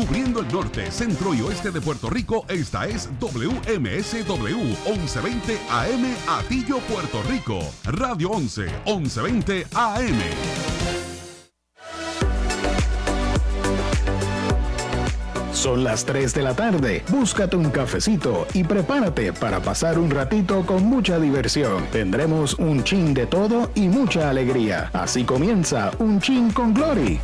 Cubriendo el norte, centro y oeste de Puerto Rico, esta es WMSW 1120 AM Atillo, Puerto Rico. Radio 11 1120 AM. Son las 3 de la tarde. Búscate un cafecito y prepárate para pasar un ratito con mucha diversión. Tendremos un chin de todo y mucha alegría. Así comienza un chin con Glory.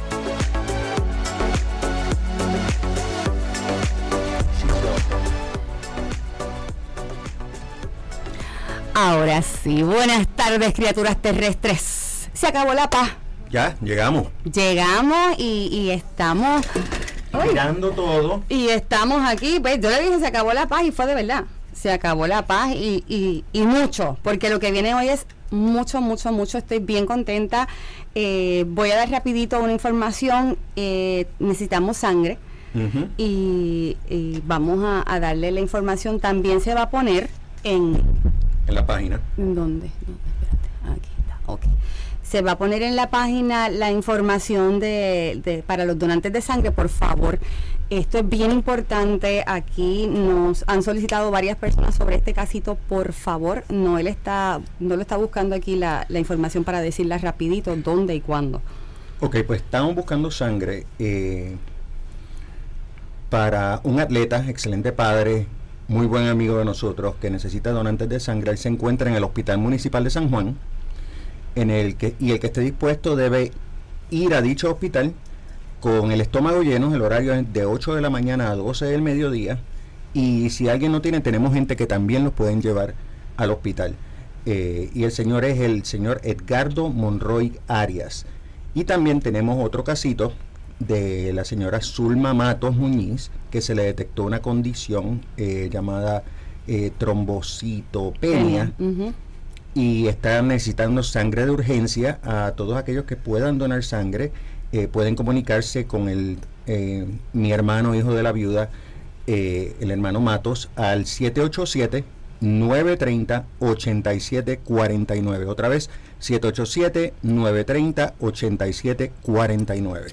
Ahora sí, buenas tardes criaturas terrestres. Se acabó la paz. Ya, llegamos. Llegamos y, y estamos... Ay, Mirando todo. y estamos aquí, pues yo le dije se acabó la paz y fue de verdad. Se acabó la paz y, y, y mucho, porque lo que viene hoy es mucho, mucho, mucho. Estoy bien contenta. Eh, voy a dar rapidito una información. Eh, necesitamos sangre y, y vamos a, a darle la información. También se va a poner en En la página. ¿En dónde? ¿Dónde? Espérate. Aquí está. Ok. Se va a poner en la página la información de, de- para los donantes de sangre, por favor. Esto es bien importante. Aquí nos han solicitado varias personas sobre este casito. Por favor, no él está, no lo está buscando aquí la, la información para decirla rapidito dónde y cuándo. Ok, pues estamos buscando sangre eh, para un atleta, excelente padre, muy buen amigo de nosotros, que necesita donantes de sangre. Él se encuentra en el Hospital Municipal de San Juan, en el que, y el que esté dispuesto debe ir a dicho hospital con el estómago lleno, el horario es de 8 de la mañana a 12 del mediodía, y si alguien no tiene, tenemos gente que también los pueden llevar al hospital. Eh, y el señor es el señor Edgardo Monroy Arias. Y también tenemos otro casito de la señora Zulma Matos Muñiz, que se le detectó una condición eh, llamada eh, trombocitopenia y está necesitando sangre de urgencia. A todos aquellos que puedan donar sangre, eh, pueden comunicarse con el, eh, mi hermano, hijo de la viuda, el hermano Matos, al 787. 930-8749. Otra vez, 787-930-8749.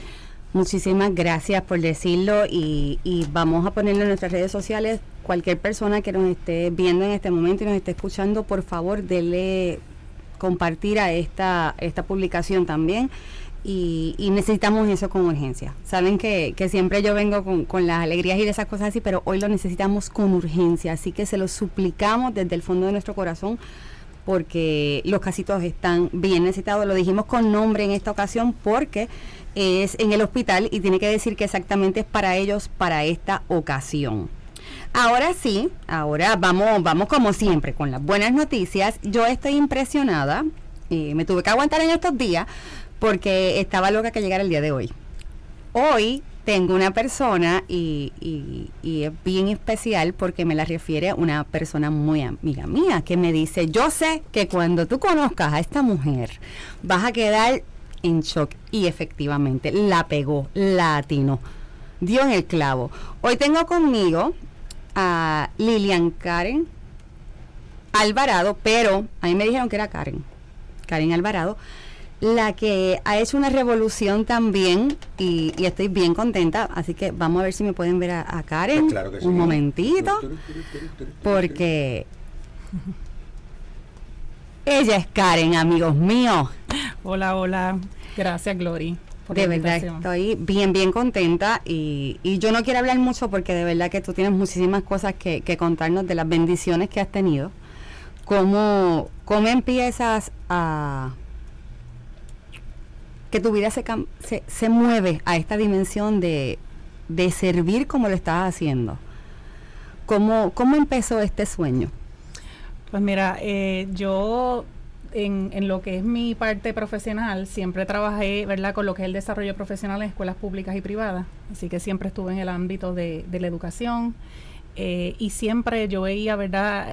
Muchísimas gracias por decirlo y, y vamos a ponerlo en nuestras redes sociales. Cualquier persona que nos esté viendo en este momento y nos esté escuchando, por favor, dele compartir a esta, esta publicación también. Y, necesitamos eso con urgencia. Saben que, que siempre yo vengo con, con las alegrías y esas cosas así, pero hoy lo necesitamos con urgencia. Así que se lo suplicamos desde el fondo de nuestro corazón porque los casitos están bien necesitados. Lo dijimos con nombre en esta ocasión porque es en el hospital y tiene que decir que exactamente es para ellos para esta ocasión. Ahora sí, ahora vamos, vamos como siempre con las buenas noticias. Yo estoy impresionada, y me tuve que aguantar en estos días porque estaba loca que llegara el día de hoy. Hoy tengo una persona y, y- y es bien especial porque me la refiere una persona muy amiga mía que me dice, yo sé que cuando tú conozcas a esta mujer vas a quedar en shock y efectivamente la pegó, la atinó, dio en el clavo. Hoy tengo conmigo a Lilian Karen Alvarado, pero a mí me dijeron que era Karen, Karen Alvarado, la que ha hecho una revolución también y, y estoy bien contenta, así que vamos a ver si me pueden ver a, a Karen Pues claro que sí. un momentito, porque ella es Karen, amigos míos. Hola, hola. Gracias, Glory. por De la verdad estoy bien, bien contenta y, y yo no quiero hablar mucho porque de verdad que tú tienes muchísimas cosas que, que contarnos de las bendiciones que has tenido. ¿Cómo, cómo empiezas a... que tu vida se, se, se mueve a esta dimensión de, de servir como lo estás haciendo? ¿Cómo, ¿Cómo empezó este sueño? Pues mira, eh, yo en, en lo que es mi parte profesional siempre trabajé, ¿verdad?, con lo que es el desarrollo profesional en escuelas públicas y privadas. Así que siempre estuve en el ámbito de, de la educación eh, y siempre yo veía, ¿verdad?,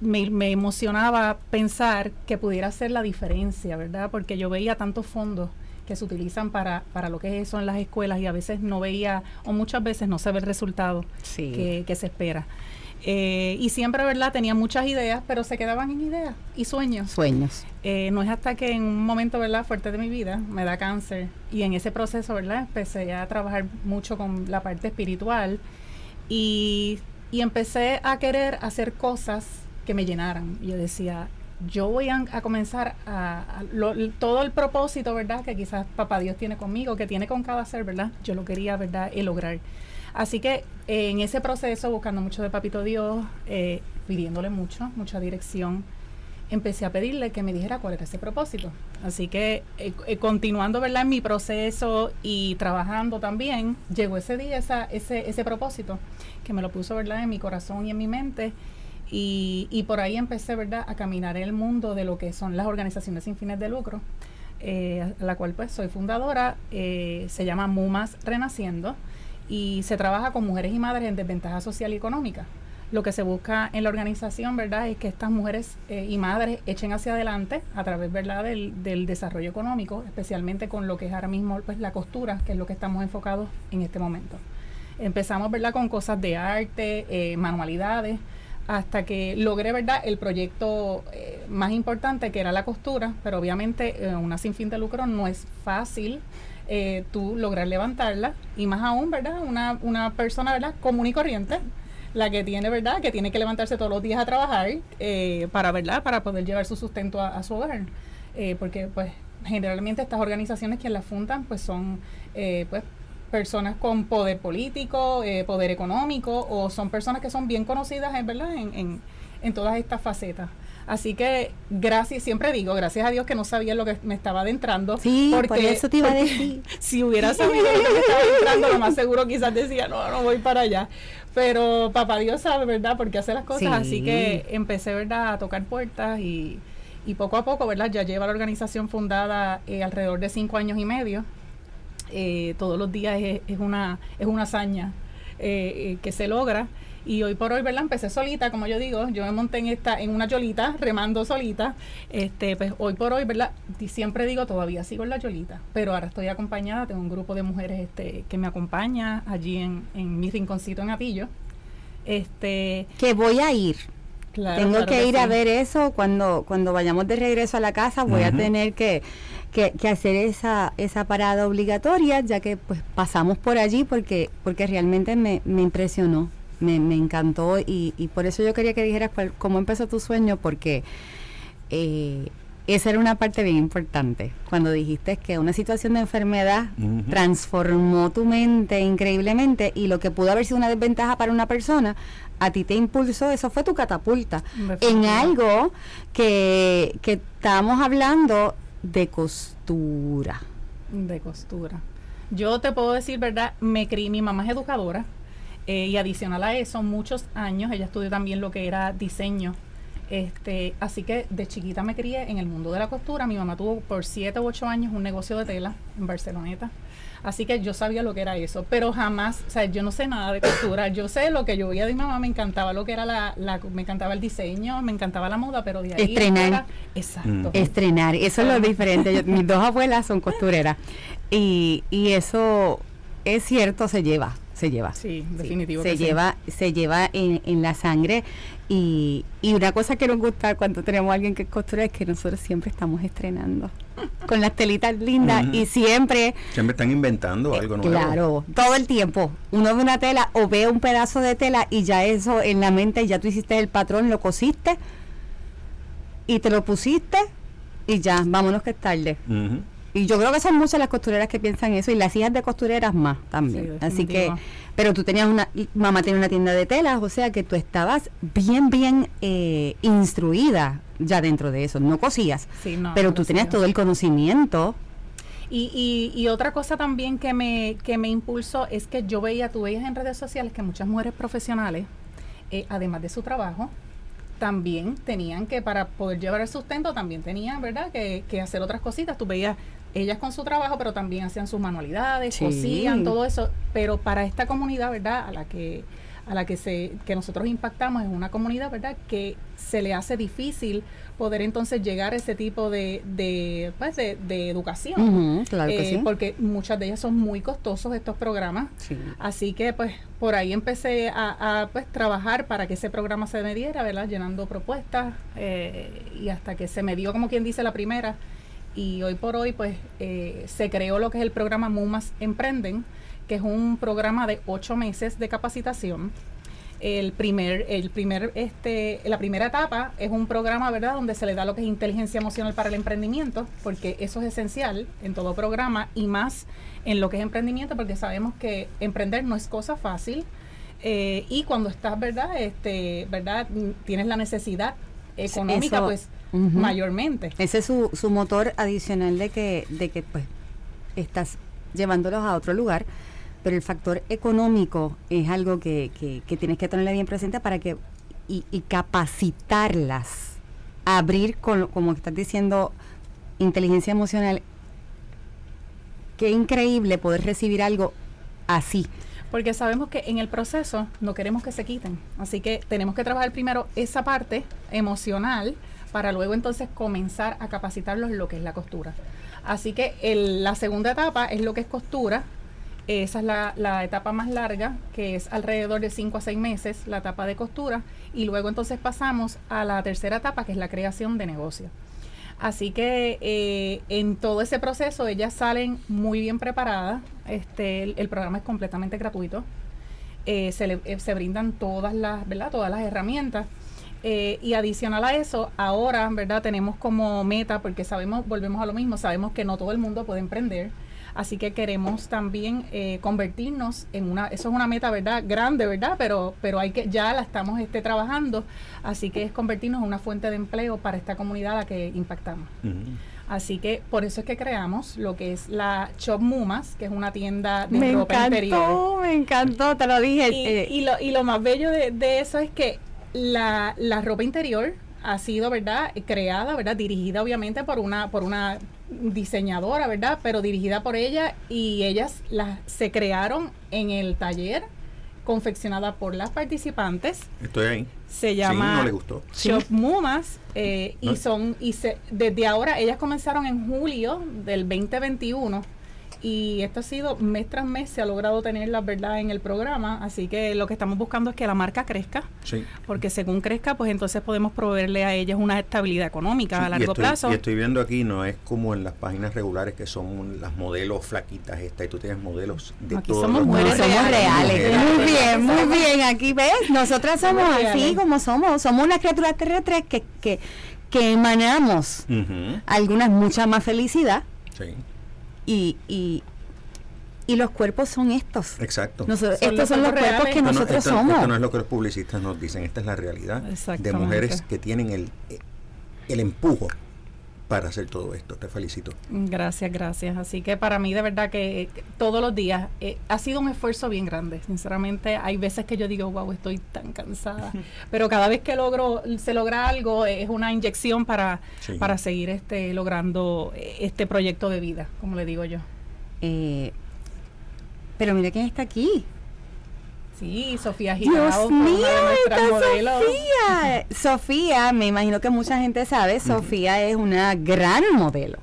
me, me emocionaba pensar que pudiera hacer la diferencia, ¿verdad? Porque yo veía tantos fondos que se utilizan para, para lo que es eso en las escuelas y a veces no veía, o muchas veces no se ve el resultado Sí. que, que se espera. Eh, y siempre, ¿verdad? Tenía muchas ideas, pero se quedaban en ideas y sueños. Sueños. Eh, no es hasta que en un momento, ¿verdad? Fuerte de mi vida, me da cáncer. Y en ese proceso, ¿verdad? Empecé a trabajar mucho con la parte espiritual. Y, y empecé a querer hacer cosas que me llenaran. Yo decía, yo voy a, comenzar a, todo el propósito, ¿verdad? Que quizás Papá Dios tiene conmigo, que tiene con cada ser, ¿verdad? Yo lo quería, ¿verdad? Y lograr. Así que en ese proceso, buscando mucho de Papito Dios, eh, pidiéndole mucho, mucha dirección, empecé a pedirle que me dijera cuál era ese propósito. Así que eh, eh, continuando, ¿verdad? En mi proceso y trabajando también, llegó ese día esa, ese, ese propósito que me lo puso, ¿verdad? En mi corazón y en mi mente y, y, por ahí empecé, ¿verdad?, a caminar el mundo de lo que son las organizaciones sin fines de lucro, eh, la cual pues soy fundadora, eh, se llama MUMAS Renaciendo y se trabaja con mujeres y madres en desventaja social y económica. Lo que se busca en la organización, ¿verdad?, es que estas mujeres eh, y madres echen hacia adelante a través, ¿verdad?, del, del, desarrollo económico, especialmente con lo que es ahora mismo pues la costura, que es lo que estamos enfocados en este momento. Empezamos, ¿verdad?, con cosas de arte, eh, manualidades, hasta que logré, ¿verdad?, el proyecto eh, más importante que era la costura, pero obviamente una sin fin de lucro no es fácil eh, tú lograr levantarla y más aún, ¿verdad?, una, una persona, ¿verdad?, común y corriente, la que tiene, ¿verdad?, que tiene que levantarse todos los días a trabajar para, ¿verdad?, para poder llevar su sustento a, su hogar, porque pues generalmente estas organizaciones que las fundan pues son pues personas con poder político, eh, poder económico, o son personas que son bien conocidas, en verdad, en, en, todas estas facetas. Así que gracias, siempre digo, gracias a Dios que no sabía lo que me estaba adentrando. Sí, porque, por eso te iba a decir. si hubiera sabido lo que me estaba adentrando, lo más seguro quizás decía, no, no voy para allá. Pero papá Dios sabe, ¿verdad? Porque hace las cosas. Así que empecé, ¿verdad?, a tocar puertas y, y poco a poco, ¿verdad? Ya lleva la organización fundada eh, alrededor de cinco años y medio. Eh, todos los días es, una, es una hazaña eh, eh, que se logra. Y hoy por hoy, ¿verdad? Empecé solita, como yo digo, yo me monté en esta, en una yolita, remando solita. Este, pues hoy por hoy, ¿verdad? siempre digo, todavía sigo en la yolita, pero ahora estoy acompañada, tengo un grupo de mujeres este, que me acompaña allí en, en mi rinconcito en Atillo. Este, que voy a ir. Tengo que, ir a ver eso cuando, cuando vayamos de regreso a la casa, voy a tener que que, hacer esa, esa parada obligatoria, ya que pues pasamos por allí porque, porque realmente me, me impresionó, me, me encantó y, y, por eso yo quería que dijeras cómo empezó tu sueño, porque eh, esa era una parte bien importante. Cuando dijiste que una situación de enfermedad transformó tu mente increíblemente y lo que pudo haber sido una desventaja para una persona, a ti te impulsó, eso fue tu catapulta en algo que, que estábamos hablando de costura. De costura. Yo te puedo decir, ¿verdad? Me crié, mi mamá es educadora eh, y adicional a eso, muchos años, ella estudió también lo que era diseño. Este, así que de chiquita me crié en el mundo de la costura. Mi mamá tuvo por siete u ocho años un negocio de tela en Barceloneta. Así que yo sabía lo que era eso, pero jamás, o sea, yo no sé nada de costura. Yo sé lo que yo veía de mi mamá, me encantaba lo que era la, la me encantaba el diseño, me encantaba la moda, pero de ahí estrenar, exacto, mm. estrenar, eso es lo diferente. mis dos abuelas son costureras y, y eso es cierto, se lleva, se lleva. Sí, definitivo. se lleva, se lleva en, en la sangre y, y, una cosa que nos gusta cuando tenemos a alguien que costura es que nosotros siempre estamos estrenando con las telitas lindas y siempre... Siempre están inventando algo nuevo. Claro, todo el tiempo. Uno ve una tela o ve un pedazo de tela y ya eso en la mente, ya tú hiciste el patrón, lo cosiste y te lo pusiste y ya, vámonos que es tarde. Y yo creo que son muchas las costureras que piensan eso y las hijas de costureras más también. Así que, pero tú tenías una, mamá tenía una tienda de telas, o sea que tú estabas bien, bien eh, instruida ya dentro de eso. No cosías, pero tú tenías todo el conocimiento. Y, y, otra cosa también que me, que me impulsó es que yo veía, tú veías en redes sociales que muchas mujeres profesionales, eh, además de su trabajo, también tenían que, para poder llevar el sustento, también tenían, ¿verdad?, que, que hacer otras cositas. Tú veías ellas con su trabajo, pero también hacían sus manualidades, cosían, todo eso. Pero para esta comunidad, ¿verdad? A la que a la que se que nosotros impactamos es una comunidad, ¿verdad? Que se le hace difícil poder entonces llegar a ese tipo de, de, pues, de, educación. claro que eh, Porque muchas de ellas son muy costosos estos programas. Así que pues por ahí empecé a, pues trabajar para que ese programa se me diera, ¿verdad? Llenando propuestas eh, y hasta que se me dio como quien dice la primera. Y hoy por hoy pues eh, se creó lo que es el programa MUMAS Emprenden, que es un programa de ocho meses de capacitación el primer, el primer, este, la primera etapa es un programa, ¿verdad?, donde se le da lo que es inteligencia emocional para el emprendimiento, porque eso es esencial en todo programa y más en lo que es emprendimiento, porque sabemos que emprender no es cosa fácil. Eh, y cuando estás, ¿verdad?, este, ¿verdad?, tienes la necesidad económica, pues, mayormente. Ese es su, su motor adicional de que, de que, pues, estás llevándolos a otro lugar pero el factor económico es algo que, que, tienes que tenerle bien presente para que y, capacitarlas, abrir, con, como estás diciendo, inteligencia emocional. Qué increíble poder recibir algo así. Porque sabemos que en el proceso no queremos que se quiten. Así que tenemos que trabajar primero esa parte emocional para luego entonces comenzar a capacitarlos en lo que es la costura. Así que la segunda etapa es lo que es costura, esa es la, etapa más larga, que es alrededor de 5 a 6 meses, la etapa de costura, y luego entonces pasamos a la tercera etapa, que es la creación de negocio. Así que eh, en todo ese proceso ellas salen muy bien preparadas. Este, el, programa es completamente gratuito. Eh, se, le, eh, brindan todas las, ¿verdad? todas las herramientas. Y adicional a eso, ahora, ¿verdad? Tenemos como meta, porque sabemos, volvemos a lo mismo, sabemos que no todo el mundo puede emprender Así que queremos también eh, convertirnos en una, eso es una meta, ¿verdad? Grande, ¿verdad? Pero, pero hay que, ya la estamos este, trabajando, así que es convertirnos en una fuente de empleo para esta comunidad a la que impactamos. Así que por eso es que creamos lo que es la Shop Mumas, que es una tienda de me ropa interior. Me encantó, te lo dije. Y, eh. y, lo, y lo más bello de, de eso es que la, la ropa interior ha sido, ¿verdad?, creada, ¿verdad?, dirigida obviamente por una, por una diseñadora, ¿verdad?, pero dirigida por ella y ellas las, se crearon en el taller confeccionada por las participantes. Estoy ahí. Se llama no le gustó. Shop Mumas eh, y son y se, desde ahora ellas comenzaron en julio del 2021 y esto ha sido mes tras mes se ha logrado tener la verdad en el programa, así que lo que estamos buscando es que la marca crezca, sí. porque según crezca, pues entonces podemos proveerle a ellas una estabilidad económica a largo plazo. Y estoy viendo aquí, no es como en las páginas regulares que son las modelos flaquitas esta y tú tienes modelos de aquí somos mujeres reales. Muy bien, muy bien, aquí ves, nosotras somos así como somos, somos una criatura terrestre que, que, que emanamos algunas mucha más felicidad. Sí y, y, y los cuerpos son estos. Exacto. estos son los cuerpos que nosotros somos. Esto no es lo que los publicistas nos dicen, esta es la realidad de mujeres que tienen el, el empujo para hacer todo esto. Te felicito. Gracias, gracias. Así que para mí de verdad que, todos los días eh, ha sido un esfuerzo bien grande. Sinceramente, hay veces que yo digo, wow, estoy tan cansada. Pero cada vez que logro, se logra algo, es una inyección para, para seguir este, logrando eh, este proyecto de vida, como le digo yo. Eh, pero mira quién está aquí. Sí, Sofía Dios mío, Sofía. Sofía, me imagino que mucha gente sabe, Sofía es una gran modelo.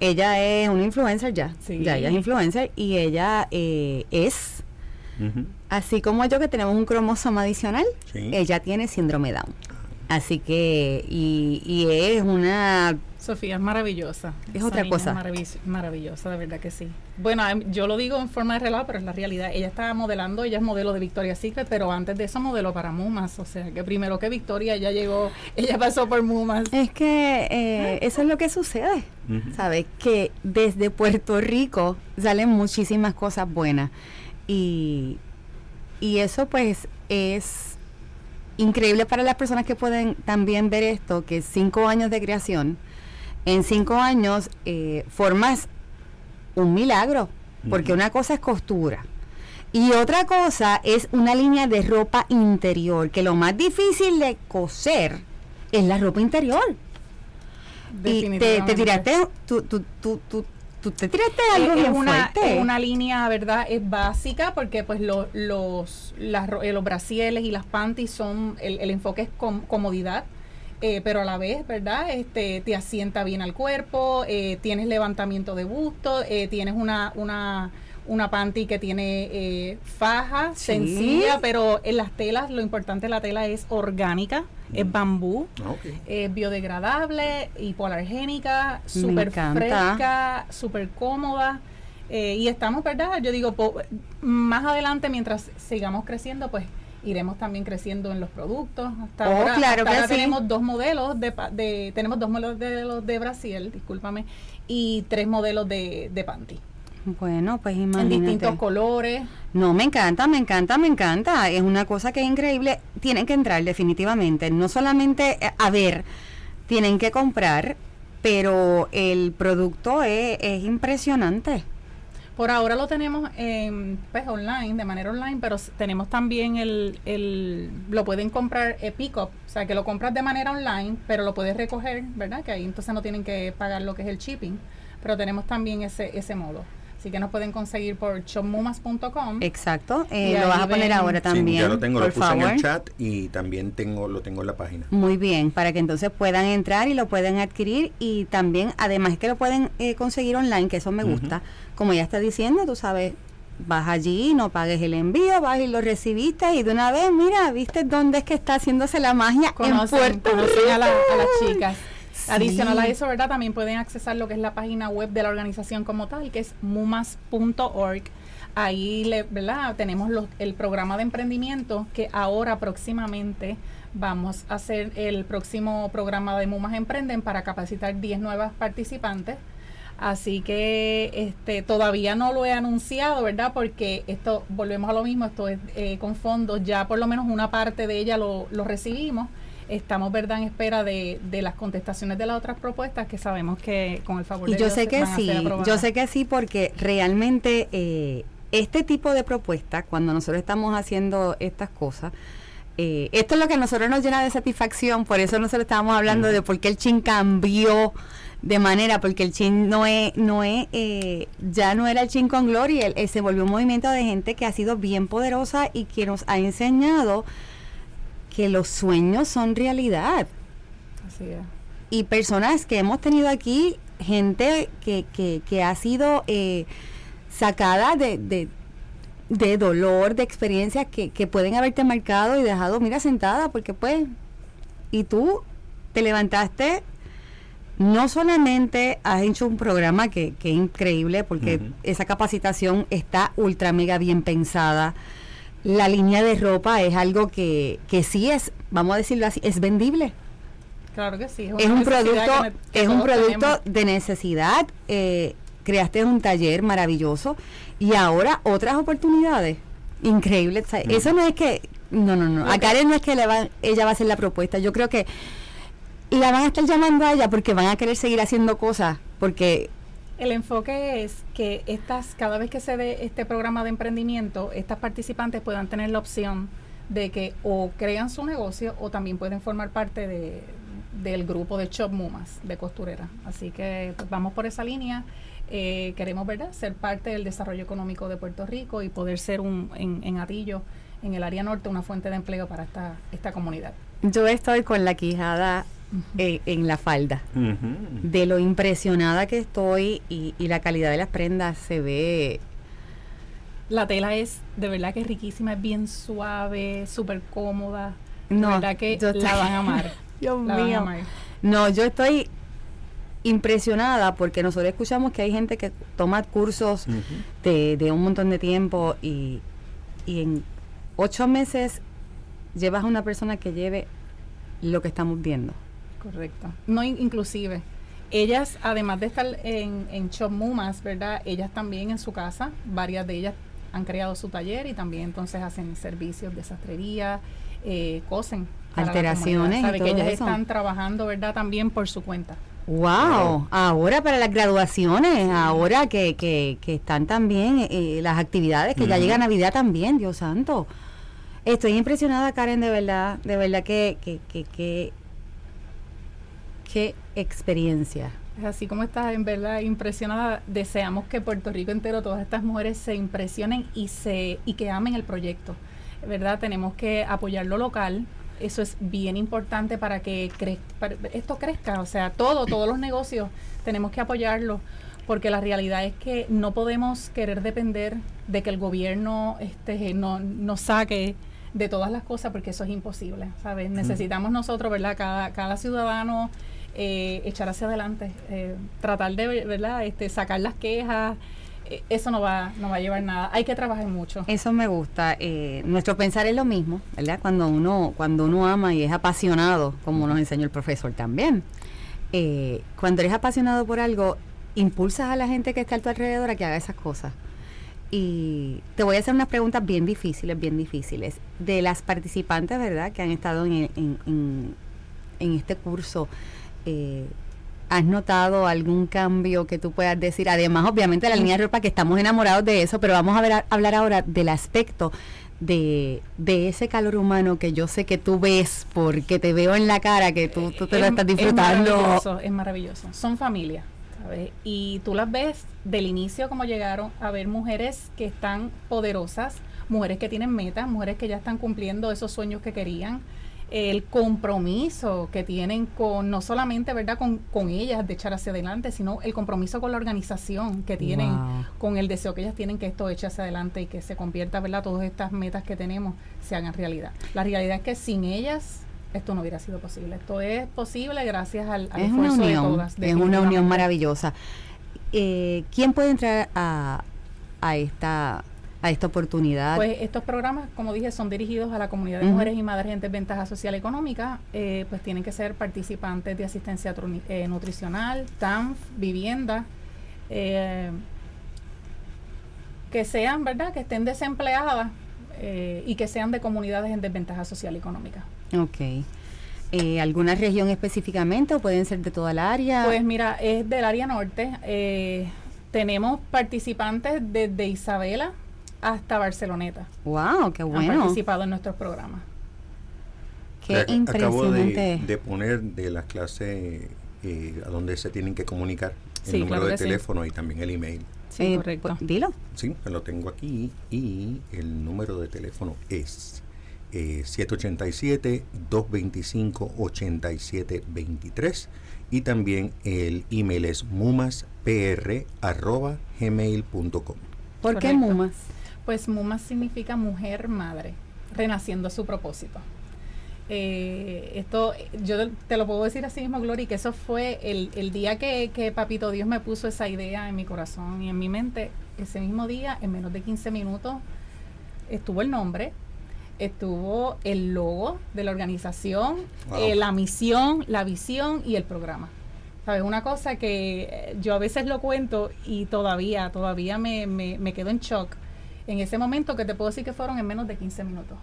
Ella es una influencer ya, ya ella es influencer y ella eh, es, así como yo que tenemos un cromosoma adicional, ella tiene síndrome Down. Así que, y, y es una Sofía es maravillosa. Es otra cosa. maravillosa, de verdad que sí. Bueno, em, yo lo digo en forma de relato, pero es la realidad. Ella estaba modelando, ella es modelo de Victoria's Secret, pero antes de eso modeló para Mumas. O sea, que primero que Victoria, ella llegó, ella pasó por Mumas. Es que eh, eso es lo que sucede, ¿sabes? Que desde Puerto Rico salen muchísimas cosas buenas. Y, y eso pues es increíble para las personas que pueden también ver esto, que cinco años de creación en cinco años eh, formas un milagro, porque una cosa es costura. Y otra cosa es una línea de ropa interior, que lo más difícil de coser es la ropa interior. Y te, tiraste tu, tú te tiraste algo es bien una, fuerte. es una línea, ¿verdad? Es básica porque pues lo- los, las eh, los brasieles y las panties son, el, el enfoque es com- comodidad. Eh, pero a la vez, ¿verdad? Este, te asienta bien al cuerpo, eh, tienes levantamiento de busto, eh, tienes una, una, una panty que tiene eh, faja, Sí. sencilla, pero en las telas, lo importante de la tela es orgánica, es bambú, Ah, es biodegradable, hipoalergénica, súper fresca, súper cómoda. eh, y estamos, ¿verdad? Yo digo, po- más adelante, mientras sigamos creciendo, pues iremos también creciendo en los productos. Hasta Oh, ahora, claro hasta que ahora sí. tenemos dos modelos de, de tenemos dos modelos de los de Brasil, discúlpame, y tres modelos de, de panty. Bueno, pues En imagínate. distintos colores. No, me encanta, me encanta, me encanta. Es una cosa que es increíble. Tienen que entrar definitivamente. No solamente eh, a ver, tienen que comprar, pero el producto es, es impresionante. Por ahora lo tenemos en, pues, online, de manera online, pero tenemos también el, el lo pueden comprar eh, pick-up, o sea, que lo compras de manera online, pero lo puedes recoger, ¿verdad? Que ahí entonces no tienen que pagar lo que es el shipping, pero tenemos también ese, ese modo. Así que nos pueden conseguir por shopmumas.com. Exacto. eh, lo vas a poner ven- ahora también. Sí, ya lo tengo, lo puse favor. en el chat y también tengo lo tengo en la página. Muy bien, para que entonces puedan entrar y lo puedan adquirir y también, además que lo pueden eh, conseguir online, que eso me gusta. Como ya está diciendo, tú sabes, vas allí, no pagues el envío, vas y lo recibiste y de una vez, mira, viste dónde es que está haciéndose la magia conocen, en Puerto conocen a, la- a las Rico. chicas. Adicional a eso, ¿verdad? También pueden accesar lo que es la página web de la organización como tal, que es mumas.org. Ahí, le, ¿verdad? Tenemos los- el programa de emprendimiento que ahora próximamente vamos a hacer el próximo programa de Mumas Emprenden para capacitar 10 nuevas participantes. Así que este todavía no lo he anunciado, ¿verdad? Porque esto, volvemos a lo mismo, esto es eh, con fondos, ya por lo menos una parte de ella lo, lo recibimos. Estamos, ¿verdad?, en espera de, de las contestaciones de las otras propuestas que sabemos que con el favor Y de yo Dios sé que sí, yo sé que sí porque realmente eh, este tipo de propuestas, cuando nosotros estamos haciendo estas cosas, eh, esto es lo que a nosotros nos llena de satisfacción, por eso nosotros estábamos hablando de por qué el chin cambió de manera, porque el chin no es, no es, eh, ya no era el chin con gloria, él- él se volvió un movimiento de gente que ha sido bien poderosa y que nos ha enseñado que los sueños son realidad Así es. y personas que hemos tenido aquí, gente que, que, que ha sido eh, sacada de, de, de dolor, de experiencias que, que pueden haberte marcado y dejado, mira, sentada, porque pues, y tú te levantaste, no solamente has hecho un programa que, que es increíble, porque esa capacitación está ultra mega bien pensada. La línea de ropa es algo que, que sí es, vamos a decirlo así, es vendible Claro que sí. es una un producto que ne- que es un producto tenemos. de necesidad eh, creaste un taller maravilloso y ahora otras oportunidades increíble o sea, eso no es que no no no a Karen no es que le van ella va a hacer la propuesta yo creo que la van a estar llamando a ella porque van a querer seguir haciendo cosas porque El enfoque es que estas, cada vez que se dé este programa de emprendimiento, estas participantes puedan tener la opción de que o crean su negocio o también pueden formar parte de, del grupo de Shop Mumas de costurera. Así que pues, vamos por esa línea. Eh, queremos verdad ser parte del desarrollo económico de Puerto Rico y poder ser un en, en en el área norte, una fuente de empleo para esta, esta comunidad. yo estoy con la quijada eh, en la falda de lo impresionada que estoy y, y la calidad de las prendas se ve La tela es de verdad que es riquísima, es bien suave, súper cómoda. No, de verdad que yo la van a amar. Dios La van a mío. amar. No, yo estoy impresionada porque nosotros escuchamos que hay gente que toma cursos de, de un montón de tiempo y, y en ocho meses llevas a una persona que lleve lo que estamos viendo. Correcto. No, in- inclusive, ellas, además de estar en, en Shop Mumas, ¿verdad? Ellas también en su casa, varias de ellas han creado su taller y también entonces hacen servicios de sastrería, eh, cosen. Alteraciones y Sabe que ellas eso. están trabajando, ¿verdad? También por su cuenta. ¡Wow! Ahora para las graduaciones, ahora que, que, que están también eh, las actividades, que ya llega Navidad también, Dios santo. Estoy impresionada, Karen, de verdad, de verdad que, que, que, que qué experiencia. Así como estás en verdad impresionada, deseamos que Puerto Rico entero, todas estas mujeres se impresionen y se y que amen el proyecto. ¿Verdad? Tenemos que apoyar lo local. Eso es bien importante para que esto crezca. O sea, todo, todos los negocios tenemos que apoyarlo porque la realidad es que no podemos querer depender de que el gobierno este, no, nos saque de todas las cosas porque eso es imposible, ¿sabes? Necesitamos nosotros, ¿verdad? Cada, cada ciudadano eh, echar hacia adelante, eh, tratar de, ¿verdad? Este, sacar las quejas, eh, eso no va, no va a llevar nada. Hay que trabajar mucho. Eso me gusta. nuestro pensar es lo mismo, ¿verdad? Cuando uno, cuando uno ama y es apasionado, como nos enseñó el profesor también. cuando eres apasionado por algo, impulsas a la gente que está a tu alrededor a que haga esas cosas. Y te voy a hacer unas preguntas bien difíciles, bien difíciles. De las participantes, ¿verdad?, que han estado en, en, este curso, eh, ¿has notado algún cambio que tú puedas decir? Además, obviamente, la línea de ropa, que estamos enamorados de eso, pero vamos a ver, hablar ahora del aspecto de, de, ese calor humano que yo sé que tú ves porque te veo en la cara que tú, tú te lo estás disfrutando. Es maravilloso, es maravilloso. Son familia. Y tú las ves del inicio como llegaron a ver mujeres que están poderosas, mujeres que tienen metas, mujeres que ya están cumpliendo esos sueños que querían, el compromiso que tienen con, no solamente, ¿verdad?, con, con ellas de echar hacia adelante, sino el compromiso con la organización que tienen, con el deseo que ellas tienen que esto eche hacia adelante y que se convierta, ¿verdad?, todas estas metas que tenemos se hagan realidad. La realidad es que sin ellas esto no hubiera sido posible. Esto es posible gracias al, es una unión, Es una unión maravillosa. Eh, ¿Quién puede entrar a, a esta a esta oportunidad? Pues estos programas, como dije, son dirigidos a la comunidad de mujeres y madres en desventaja social económica. Eh, pues tienen que ser participantes de asistencia eh, nutricional, TANF, vivienda, que sean, ¿verdad?, que estén desempleadas y que sean de comunidades en desventaja social y económica. Ok. Eh, ¿Alguna región específicamente o pueden ser de toda el área? Pues mira, es del área norte. Eh, tenemos participantes desde Isabela hasta Barceloneta. ¡Wow! ¡Qué bueno! Han participado en nuestros programas. Qué impresionante. Acabo de, poner de las clases eh, a donde se tienen que comunicar el número de teléfono y también el email. Sí, correcto. Pues, dilo. Sí, lo tengo aquí y el número de teléfono es 787-225-8723 y también el email es mumaspr.gmail.com. ¿Por qué mumas? Pues mumas significa mujer madre, renaciendo a su propósito. Eh, esto, yo te lo puedo decir así mismo, Gloria, que eso fue el, el día que, que, Papito Dios me puso esa idea en mi corazón y en mi mente. Ese mismo día, en menos de 15 minutos, estuvo el nombre, estuvo el logo de la organización, eh, la misión, la visión y el programa. ¿Sabes? Una cosa que eh, yo a veces lo cuento y todavía, todavía me, me, quedo en shock. En ese momento que te puedo decir que fueron en menos de 15 minutos.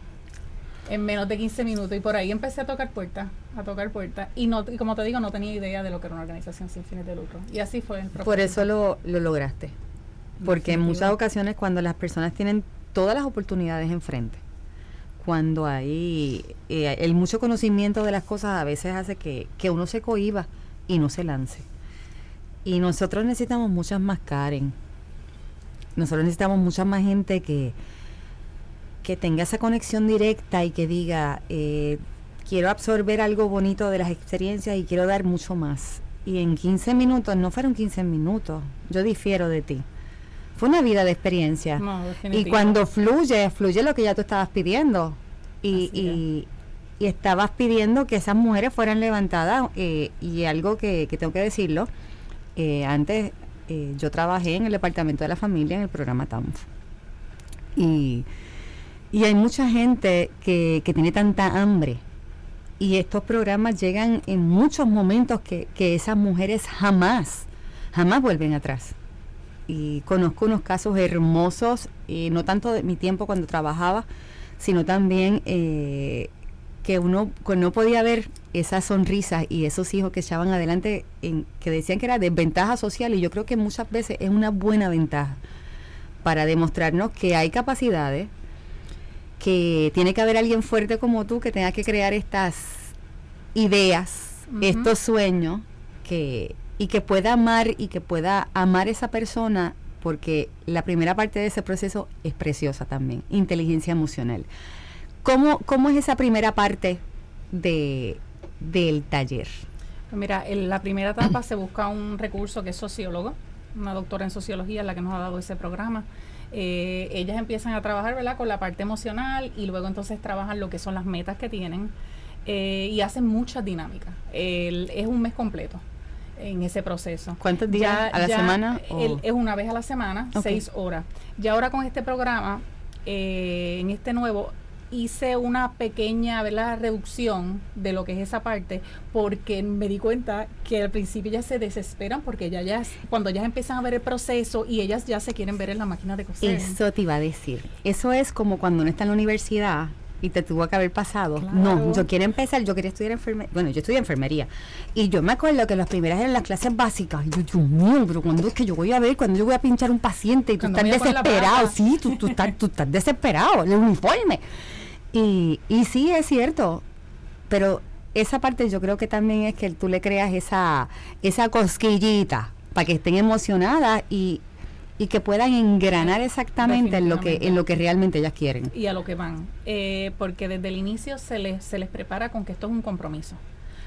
En menos de 15 minutos. Y por ahí empecé a tocar puertas, a tocar puertas. Y, no, y como te digo, no tenía idea de lo que era una organización sin fines de lucro. Y así fue el Por eso lo, lo lograste. Porque en muchas ocasiones cuando las personas tienen todas las oportunidades enfrente, cuando hay eh, el mucho conocimiento de las cosas a veces hace que, uno se cohiba y no se lance. Y nosotros necesitamos muchas más Karen. Nosotros necesitamos mucha más gente que, que tenga esa conexión directa y que diga, eh, quiero absorber algo bonito de las experiencias y quiero dar mucho más. Y en 15 minutos, no fueron 15 minutos, yo difiero de ti fue una vida de experiencia. y cuando fluye, fluye lo que ya tú estabas pidiendo. Y, y, estabas pidiendo que esas mujeres fueran levantadas. Eh, y algo que, tengo que decirlo, eh, antes eh, yo trabajé en el departamento de la familia en el programa TAMF. Y, y hay mucha gente que, que tiene tanta hambre y estos programas llegan en muchos momentos que, que, esas mujeres jamás, jamás vuelven atrás y conozco unos casos hermosos, y no tanto de mi tiempo cuando trabajaba, sino también eh, que uno no podía ver esas sonrisas y esos hijos que echaban adelante, en, que decían que era desventaja social y yo creo que muchas veces es una buena ventaja para demostrarnos que hay capacidades, que tiene que haber alguien fuerte como tú que tenga que crear estas ideas, estos sueños que, y que pueda amar y que pueda amar esa persona porque la primera parte de ese proceso es preciosa también, inteligencia emocional. ¿Cómo, cómo es esa primera parte de, del taller? Pues mira, en la primera etapa se busca un recurso que es sociólogo, una doctora en sociología la que nos ha dado ese programa. Eh, ellas empiezan a trabajar ¿verdad? con la parte emocional y luego entonces trabajan lo que son las metas que tienen eh, y hacen muchas dinámicas. es un mes completo en ese proceso. ¿Cuántos días a la semana? es una vez a la semana, seis horas. Y ahora con este programa, eh, en este nuevo, hice una pequeña ¿verdad? reducción de lo que es esa parte porque me di cuenta que al principio ya se desesperan porque ya, ya cuando ya empiezan a ver el proceso y ellas ya se quieren ver en la máquina de coser. Eso te iba a decir. Eso es como cuando uno está en la universidad y te tuvo que haber pasado. No, yo quiero empezar, yo quería estudiar enfermería. Bueno, yo estudié enfermería. Y yo me acuerdo que las primeras eran las clases básicas. Y yo, Dios mío, pero cuando es que yo voy a ver? cuando yo voy a pinchar un paciente? Y tú estás desesperado. Sí, tú, tú, estás, tú estás desesperado. El uniforme. Y, y sí, es cierto, pero esa parte yo creo que también es que tú le creas esa, esa cosquillita para que estén emocionadas y, y que puedan engranar exactamente en lo que en lo que realmente ellas quieren. Y a lo que van. Eh, porque desde el inicio se les se les prepara con que esto es un compromiso.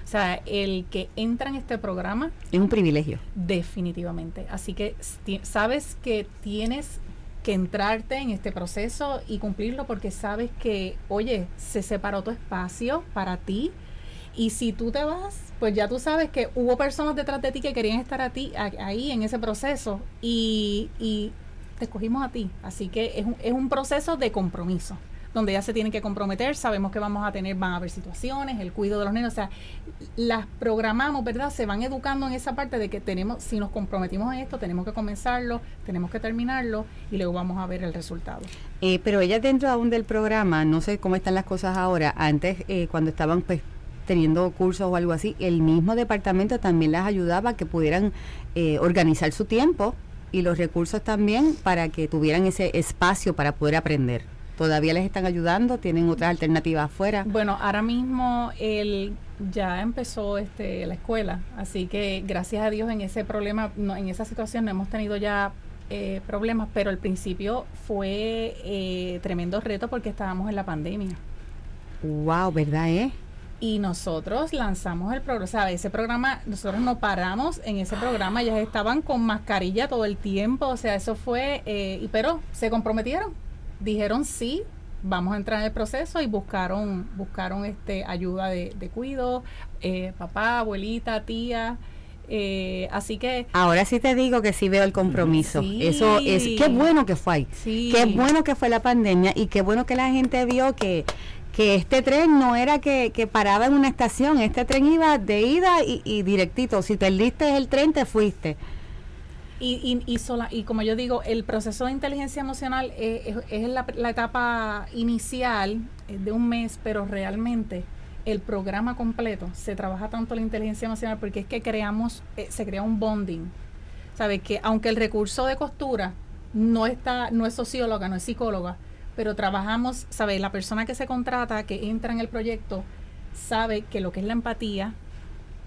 O sea el que entra en este programa es un privilegio. Definitivamente. Así que sabes que tienes que entrarte en este proceso y cumplirlo porque sabes que, oye, se separó tu espacio para ti y si tú te vas, pues ya tú sabes que hubo personas detrás de ti que querían estar a ti, ahí en ese proceso y, y te escogimos a ti. Así que es un, es un proceso de compromiso donde ya se tienen que comprometer, sabemos que vamos a tener, van a haber situaciones, el cuidado de los niños, o sea, las programamos, ¿verdad? Se van educando en esa parte de que tenemos, si nos comprometimos en esto, tenemos que comenzarlo, tenemos que terminarlo y luego vamos a ver el resultado. Eh, pero ella dentro aún del programa, no sé cómo están las cosas ahora, antes eh, cuando estaban pues teniendo cursos o algo así, el mismo departamento también las ayudaba a que pudieran eh, organizar su tiempo y los recursos también para que tuvieran ese espacio para poder aprender. ¿Todavía les están ayudando? ¿Tienen otras alternativas afuera? Bueno, ahora mismo el, ya empezó este, la escuela, así que gracias a Dios en ese problema, no, en esa situación no hemos tenido ya eh, problemas, pero al principio fue eh, tremendo reto porque estábamos en la pandemia. Wow, ¿verdad, eh? Y nosotros lanzamos el programa, ¿sabes? Ese programa, nosotros no paramos en ese programa, ellas estaban con mascarilla todo el tiempo, o sea, eso fue, eh, pero se comprometieron dijeron sí, vamos a entrar en el proceso y buscaron, buscaron este ayuda de, de cuido, eh, papá, abuelita, tía. Eh, así que ahora sí te digo que sí veo el compromiso. Eso es qué bueno que fue ahí. Qué bueno que fue la pandemia y qué bueno que la gente vio que que este tren no era que, que paraba en una estación, este tren iba de ida y, y directito. Si perdiste el tren, te fuiste. Y, y, sola, y como yo digo, el proceso de inteligencia emocional es, es, la, etapa inicial de un mes, pero realmente el programa completo se trabaja tanto la inteligencia emocional porque es que creamos, eh, se crea un bonding. ¿Sabes? Que aunque el recurso de costura no está, no es socióloga, no es psicóloga, pero trabajamos, ¿sabes? La persona que se contrata, que entra en el proyecto, sabe que lo que es la empatía,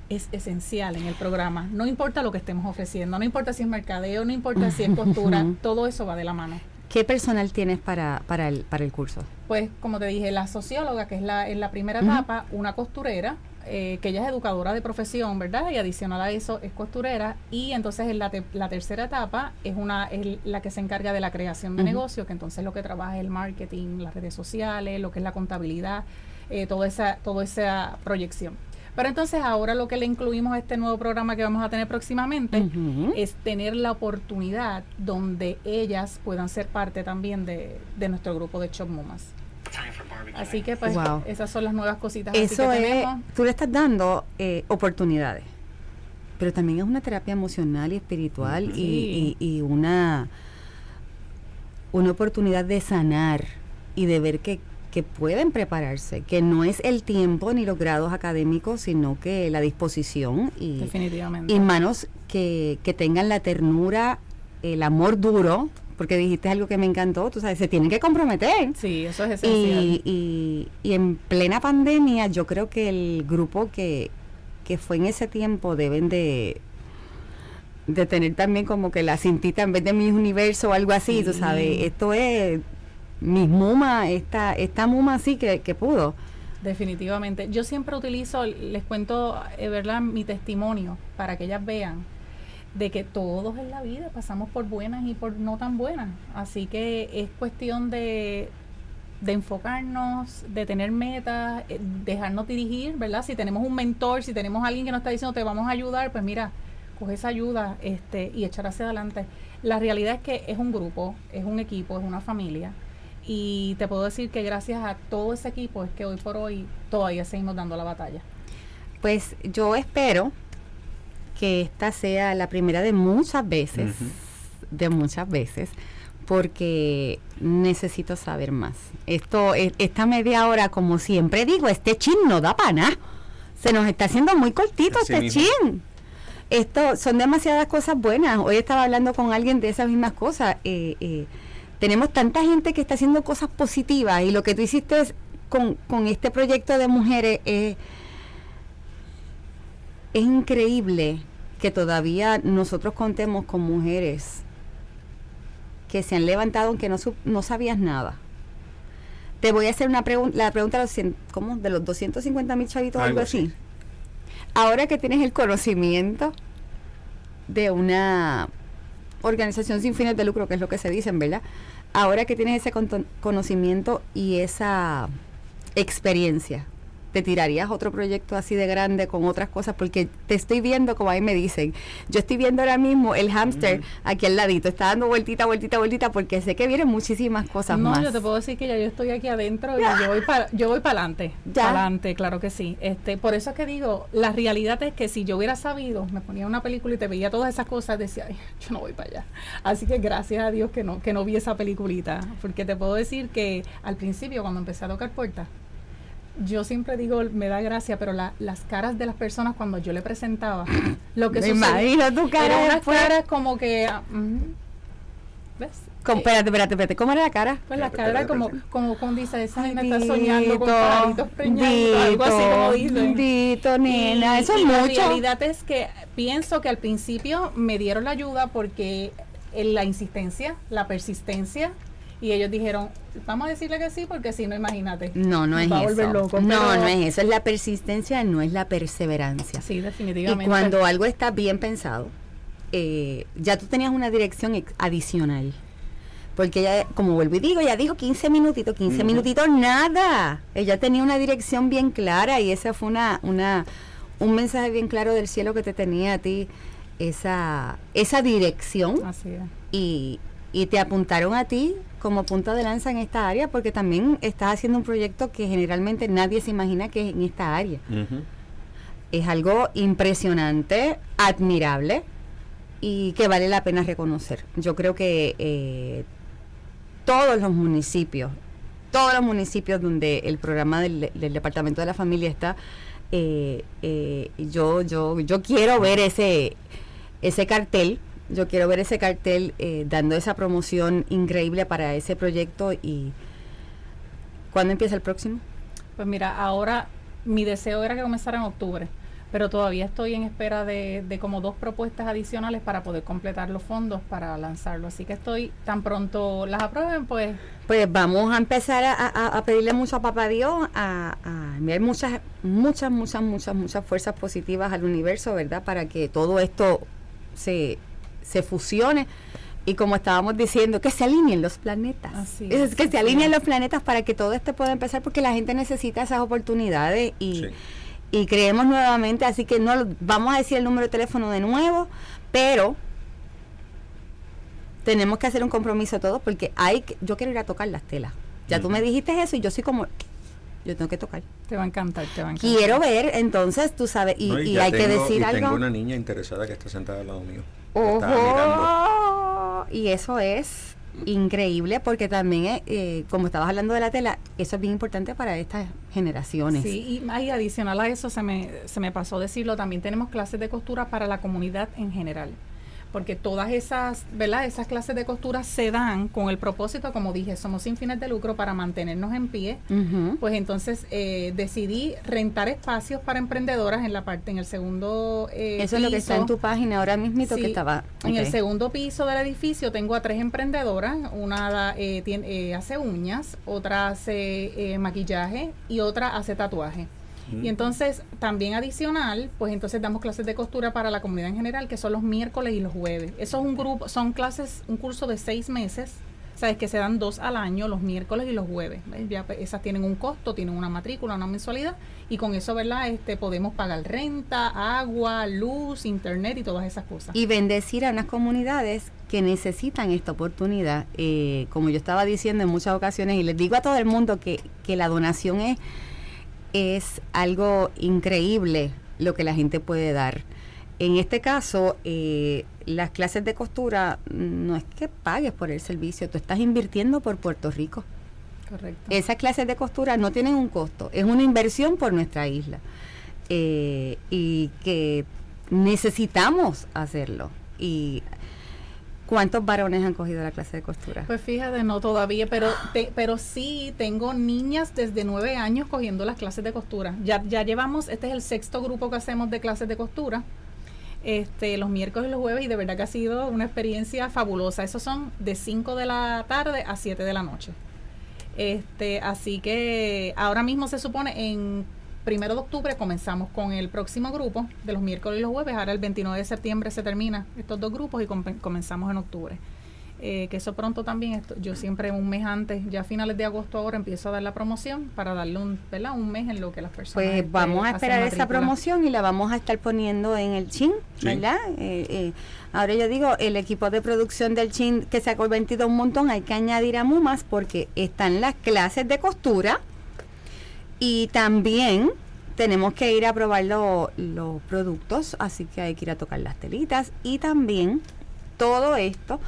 es esencial en el programa. No importa lo que estemos ofreciendo, no importa si es mercadeo, no importa si es costura, todo eso va de la mano. ¿Qué personal tienes para, para, el, para el curso? Pues, como te dije, la socióloga, que es la, en la primera etapa, una costurera, eh, que ella es educadora de profesión, ¿verdad? Y adicional a eso es costurera. Y entonces en la, la tercera etapa es una es la que se encarga de la creación de negocio, que entonces lo que trabaja es el marketing, las redes sociales, lo que es la contabilidad, eh, toda, esa, toda esa proyección. Pero entonces ahora lo que le incluimos a este nuevo programa que vamos a tener próximamente es tener la oportunidad donde ellas puedan ser parte también de, nuestro grupo de Chop Mumas. Así que pues esas son las nuevas cositas. Eso es, tú le estás dando eh, oportunidades, pero también es una terapia emocional y espiritual y, y una, una oportunidad de sanar y de ver que que pueden prepararse, que no es el tiempo ni los grados académicos, sino que la disposición y, y manos que, que tengan la ternura, el amor duro, porque dijiste algo que me encantó, tú sabes, se tienen que comprometer. Sí, eso es esencial. Y, y, y en plena pandemia, yo creo que el grupo que, que fue en ese tiempo deben de de tener también como que la cintita en vez de mi universo o algo así, tú sabes, esto es mis Muma, esta, esta Muma así que, que pudo. Definitivamente. Yo siempre utilizo, les cuento, eh, ¿verdad? Mi testimonio para que ellas vean de que todos en la vida pasamos por buenas y por no tan buenas. Así que es cuestión de, de enfocarnos, de tener metas, eh, dejarnos dirigir, ¿verdad? Si tenemos un mentor, si tenemos alguien que nos está diciendo te vamos a ayudar, pues mira, coge esa ayuda este, y echar hacia adelante. La realidad es que es un grupo, es un equipo, es una familia. Y te puedo decir que gracias a todo ese equipo es que hoy por hoy todavía seguimos dando la batalla. Pues yo espero que esta sea la primera de muchas veces, de muchas veces, porque necesito saber más. Esto, e, esta media hora, como siempre digo, este chin no da pana. Se nos está haciendo muy cortito este chin. Esto son demasiadas cosas buenas. Hoy estaba hablando con alguien de esas mismas cosas. Eh, eh, tenemos tanta gente que está haciendo cosas positivas y lo que tú hiciste es, con, con este proyecto de mujeres es increíble que todavía nosotros contemos con mujeres que se han levantado aunque no, no sabías nada. Te voy a hacer una pregunta, la pregunta de los, ¿cómo? de los 250 mil chavitos, algo, así. Ahora que tienes el conocimiento de una organización sin fines de lucro, que es lo que se dicen, ¿verdad? Ahora que tienes ese conocimiento y esa experiencia, te tirarías otro proyecto así de grande con otras cosas porque te estoy viendo como ahí me dicen. Yo estoy viendo ahora mismo el hámster aquí al ladito. Está dando vueltita vueltita vueltita porque sé que vienen muchísimas cosas más. no yo te puedo decir que ya yo estoy aquí adentro y yo voy para yo voy para adelante para adelante claro que sí. Este por eso es que digo la realidad es que si yo hubiera sabido me ponía una película y te veía todas esas cosas decía Ay, yo no voy para allá así que gracias a Dios que no que no vi esa peliculita porque te puedo decir que al principio cuando empecé a tocar puertas yo siempre digo, me da gracia, pero las caras de las personas cuando yo le presentaba, lo que me imagino tu cara. Eran unas caras como que. Ah, ¿Ves? espérate, espérate, espérate. ¿Cómo era la cara? Pues la cara era como, como cuando dice, esa me está soñando con palitos preñados, algo así como dicen. Dito, nena, eso es mucho. La realidad es que pienso que al principio me dieron la ayuda porque la insistencia, la persistencia, y ellos dijeron, vamos a decirle que sí, porque si no, imagínate. No, no es eso. no, no es eso. Es la persistencia, no es la perseverancia. Sí, definitivamente. Y cuando algo está bien pensado, eh, ya tú tenías una dirección adicional. Porque ella, como vuelvo y digo, ella dijo 15 minutitos, 15 minutitos, nada. Ella tenía una dirección bien clara y esa fue una, una, un mensaje bien claro del cielo que te tenía a ti, esa, esa dirección. Así es. Y, y te apuntaron a ti como punto de lanza en esta área porque también estás haciendo un proyecto que generalmente nadie se imagina que es en esta área. Es algo impresionante, admirable y que vale la pena reconocer. Yo creo que eh, todos los municipios, todos los municipios donde el programa del, Departamento de la Familia está, eh, eh, yo, yo, yo quiero ver ese, ese cartel yo quiero ver ese cartel eh, dando esa promoción increíble para ese proyecto y ¿cuándo empieza el próximo? Pues mira, ahora mi deseo era que comenzara en octubre, pero todavía estoy en espera de, como dos propuestas adicionales para poder completar los fondos para lanzarlo. Así que estoy tan pronto las aprueben, pues. Pues vamos a empezar a, pedirle mucho a Papá Dios, a, a enviar muchas, muchas, muchas, muchas, muchas fuerzas positivas al universo, ¿verdad? Para que todo esto se se fusione y como estábamos diciendo, que se alineen los planetas. es, que se alineen los planetas para que todo esto pueda empezar porque la gente necesita esas oportunidades y, y creemos nuevamente, así que no vamos a decir el número de teléfono de nuevo, pero tenemos que hacer un compromiso todos porque hay yo quiero ir a tocar las telas. Ya tú me dijiste eso y yo soy como yo tengo que tocar. Te va a encantar, te va a encantar. Quiero ver, entonces, tú sabes, y, hay que decir algo. Tengo una niña interesada que está sentada al lado mío. Ojo. Y eso es increíble porque también, eh, como estabas hablando de la tela, eso es bien importante para estas generaciones. Sí, y, y adicional a eso, se me, se me pasó decirlo, también tenemos clases de costura para la comunidad en general porque todas esas, ¿verdad? Esas clases de costura se dan con el propósito, como dije, somos sin fines de lucro para mantenernos en pie. Pues entonces eh, decidí rentar espacios para emprendedoras en la parte, en el segundo eh, Eso es lo que está en tu página ahora mismo que estaba. En el segundo piso del edificio tengo a tres emprendedoras, una eh, tiene, hace uñas, otra hace maquillaje y otra hace tatuaje. Y entonces, también adicional, pues entonces damos clases de costura para la comunidad en general, que son los miércoles y los jueves. Eso es un grupo, son clases, un curso de seis meses, sabes que se dan dos al año, los miércoles y los jueves. Ya pues, esas tienen un costo, tienen una matrícula, una mensualidad, y con eso, ¿verdad? Este, podemos pagar renta, agua, luz, internet y todas esas cosas. Y bendecir a unas comunidades que necesitan esta oportunidad. Eh, como yo estaba diciendo en muchas ocasiones, y les digo a todo el mundo que, que la donación es es algo increíble lo que la gente puede dar. En este caso, eh, las clases de costura no es que pagues por el servicio, tú estás invirtiendo por Puerto Rico. Correcto. Esas clases de costura no tienen un costo, es una inversión por nuestra isla. Eh, y que necesitamos hacerlo. Y ¿Cuántos varones han cogido la clase de costura? Pues fíjate, no todavía, pero pero sí tengo niñas desde nueve años cogiendo las clases de costura. Ya, ya llevamos, este es el sexto grupo que hacemos de clases de costura. Este, los miércoles y los jueves y de verdad que ha sido una experiencia fabulosa. Esos son de 5 de la tarde a 7 de la noche. Este, así que ahora mismo se supone en primero de octubre comenzamos con el próximo grupo de los miércoles y los jueves. Ahora el 29 de septiembre se termina estos dos grupos y comenzamos en octubre. Eh, que eso pronto también, esto, yo siempre un mes antes, ya a finales de agosto ahora empiezo a dar la promoción para darle un, ¿verdad? un mes en lo que las personas... Pues este, vamos a esperar esa promoción y la vamos a estar poniendo en el chin, ¿verdad? Eh, eh, ahora yo digo, el equipo de producción del chin que se ha convertido un montón, hay que añadir a Mumas porque están las clases de costura y también tenemos que ir a probar los productos, así que hay que ir a tocar las telitas. Y también todo esto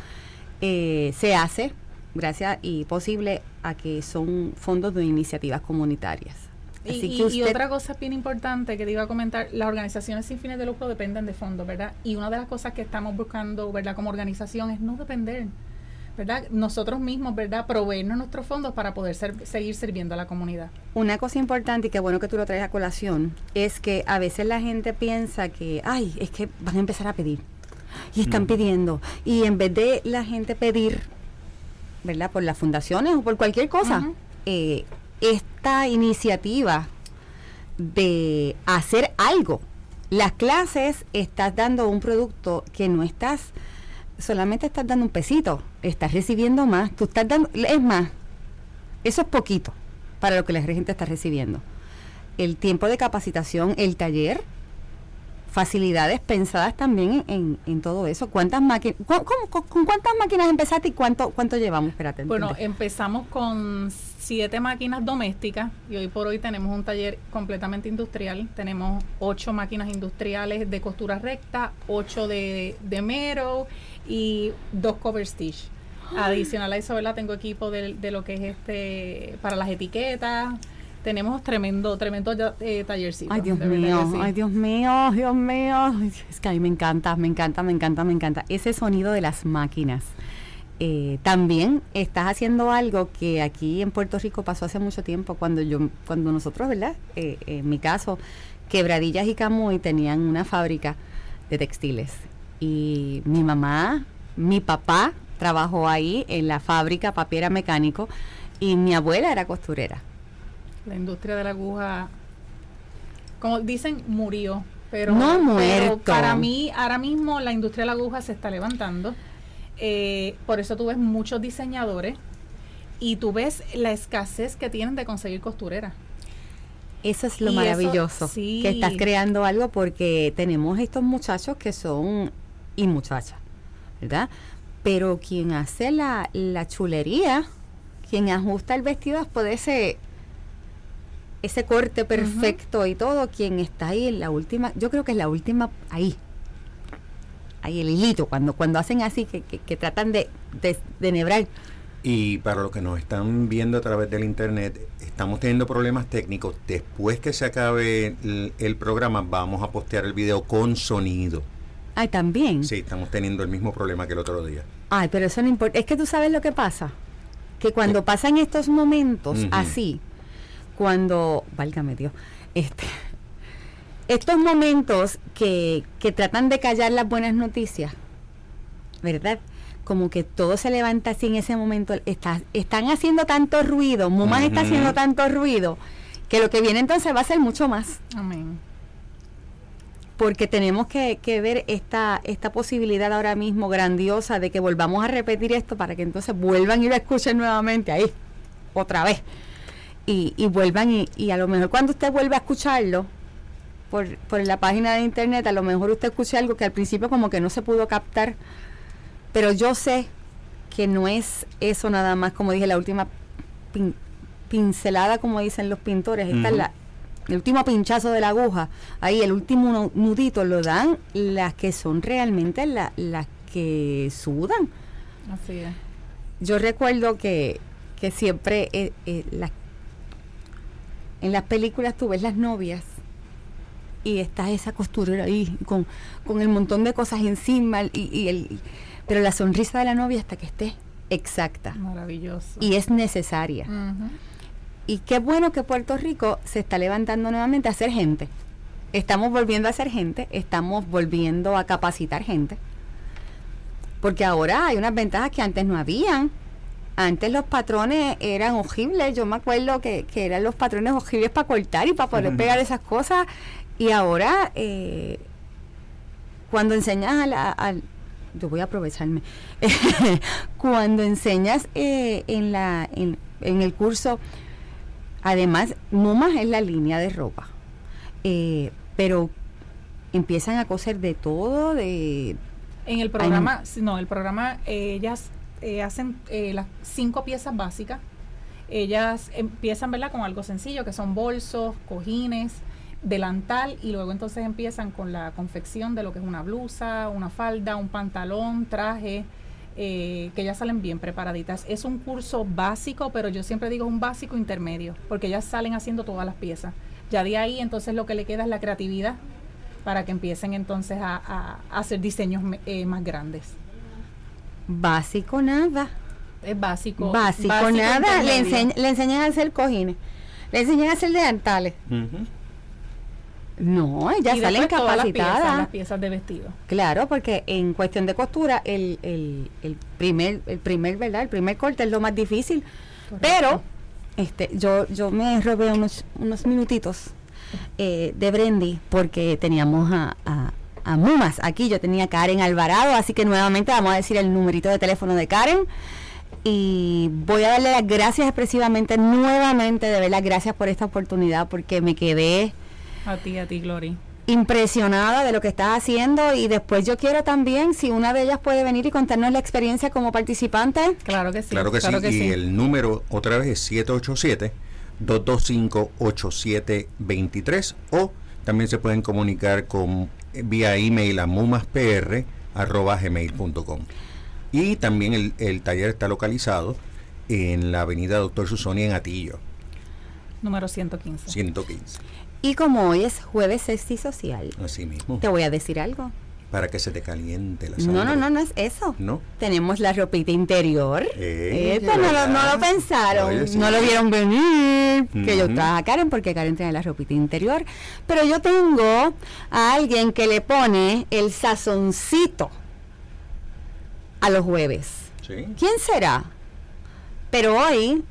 eh, se hace gracias y posible a que son fondos de iniciativas comunitarias. y, y, otra cosa bien importante que te iba a comentar, las organizaciones sin fines de lucro dependen de fondos, ¿verdad? Y una de las cosas que estamos buscando, ¿verdad? Como organización es no depender ¿verdad? Nosotros mismos, ¿verdad? Proveernos nuestros fondos para poder seguir sirviendo a la comunidad. Una cosa importante y que bueno que tú lo traes a colación es que a veces la gente piensa que, ay, es que van a empezar a pedir y están pidiendo y en vez de la gente pedir, ¿verdad? Por las fundaciones o por cualquier cosa, eh, esta iniciativa de hacer algo. Las clases estás dando un producto que no estás solamente estás dando un pesito, estás recibiendo más, tú estás dando, es más, eso es poquito para lo que la gente está recibiendo. El tiempo de capacitación, el taller, facilidades pensadas también en, todo eso. ¿Cuántas máquinas, con, cuántas máquinas empezaste y cuánto, cuánto llevamos? Espérate. Bueno, empezamos con siete máquinas domésticas y hoy por hoy tenemos un taller completamente industrial. Tenemos ocho máquinas industriales de costura recta, ocho de, de mero y dos cover stitch. Adicional a eso, ¿verdad? Tengo equipo de, de lo que es este para las etiquetas, tenemos tremendo, tremendo eh, tallercito. Ay, Dios mío, ay, Dios mío, Dios mío. Es que a mí me encanta, me encanta, me encanta, me encanta. Ese sonido de las máquinas. Eh, también estás haciendo algo que aquí en Puerto Rico pasó hace mucho tiempo, cuando yo, cuando nosotros, ¿verdad? Eh, en mi caso, Quebradillas y Camuy tenían una fábrica de textiles. Y mi mamá, mi papá trabajó ahí en la fábrica papiera mecánico y mi abuela era costurera. La industria de la aguja, como dicen, murió. Pero, no pero para mí, ahora mismo la industria de la aguja se está levantando. Eh, por eso tú ves muchos diseñadores y tú ves la escasez que tienen de conseguir costurera. Eso es lo maravilloso, que estás creando algo porque tenemos estos muchachos que son, y muchachas, ¿verdad? Pero quien hace la, la chulería, quien ajusta el vestido puede ser ese corte perfecto y todo, quien está ahí en la última, yo creo que es la última, ahí, ahí el hilito, cuando, cuando hacen así, que, que, tratan de, de, nebrar. Y para los que nos están viendo a través del internet, estamos teniendo problemas técnicos. Después que se acabe el, programa, vamos a postear el video con sonido Ay, también. Sí, estamos teniendo el mismo problema que el otro día. Ay, pero eso no importa. Es que tú sabes lo que pasa. Que cuando pasan estos momentos así, cuando, válgame Dios, este, estos momentos que, que tratan de callar las buenas noticias, ¿verdad? Como que todo se levanta así en ese momento. Está- están haciendo tanto ruido, Mumas está Ujú. haciendo tanto ruido, que lo que viene entonces va a ser mucho más Amén. Porque tenemos que, que ver esta, esta posibilidad ahora mismo grandiosa de que volvamos a repetir esto para que entonces vuelvan y lo escuchen nuevamente ahí, otra vez. Y, y vuelvan y, y a lo mejor cuando usted vuelve a escucharlo por, por la página de internet, a lo mejor usted escuche algo que al principio como que no se pudo captar, pero yo sé que no es eso nada más, como dije, la última pin- pincelada, como dicen los pintores, esta es Ujú. la, el último pinchazo de la aguja, ahí el último nu- nudito lo dan las que son realmente la- las que sudan. Así es. Yo recuerdo que, que siempre eh, eh, las- en las películas tú ves las novias y está esa costurera ahí con, con el montón de cosas encima y, y el, pero la sonrisa de la novia hasta que esté exacta Maravilloso. y es necesaria. Ujú. Y qué bueno que Puerto Rico se está levantando nuevamente a ser gente. Estamos volviendo a ser gente, estamos volviendo a capacitar gente. Porque ahora hay unas ventajas que antes no habían. Antes los patrones eran horribles. Yo me acuerdo que, que eran los patrones horribles para cortar y para poder pegar esas cosas. Y ahora, eh, cuando enseñas a la... yo voy a aprovecharme. cuando enseñas eh, en, la, en, en el curso, además, Mumas es la línea de ropa. Eh, pero empiezan a coser de todo, de... En el programa, no, el programa, eh, ellas eh, hacen eh, las cinco piezas básicas. Ellas empiezan, ¿verdad? Con algo sencillo, que son bolsos, cojines, delantal, y luego entonces empiezan con la confección de lo que es una blusa, una falda, un pantalón, traje, eh, que ya salen bien preparaditas. Es un curso básico, pero yo siempre digo un básico intermedio, porque ellas salen haciendo todas las piezas. Ya de ahí entonces lo que le queda es la creatividad para que empiecen entonces a, a- a hacer diseños eh, más grandes. Básico nada. Es básico. Básico, nada. Le, enseñ- le enseñan a hacer cojines. Le enseñan a hacer delantales. Ujú. No, ellas Y salen después todas las piezas, las piezas de vestido. Claro, porque en cuestión de costura, el, el, el primer, el primer, ¿verdad? El primer corte es lo más difícil. Pero, este, yo, yo me robé unos, unos minutitos eh, de Brendy porque teníamos a, a, a Mumas aquí. Yo tenía a Karen Alvarado, así que nuevamente vamos a decir el numerito de teléfono de Karen. Y voy a darle las gracias expresivamente, nuevamente, de ver las gracias por esta oportunidad, porque me quedé A ti, a ti, Glory. impresionada de lo que estás haciendo y después yo quiero también si una de ellas puede venir y contarnos la experiencia como participante. Claro que sí. Claro que sí, y el número otra vez es 787-225-8723 o también se pueden comunicar con eh, vía email a mumaspr.gmail.com y también el, el taller está localizado en la avenida Doctor Susoni en Atillo, Número 115. 115. Y como hoy es jueves sexy social, Así mismo, te voy a decir algo. para que se te caliente la No, sangre. no, no, no es eso. ¿No? Tenemos la ropita interior. Eh, Esto no lo, no pensaron, Oye, sí. no lo vieron venir. Que yo traje a Karen porque Karen tiene la ropita interior. Pero yo tengo a alguien que le pone el sazoncito a los jueves. Sí. ¿Quién será? Pero hoy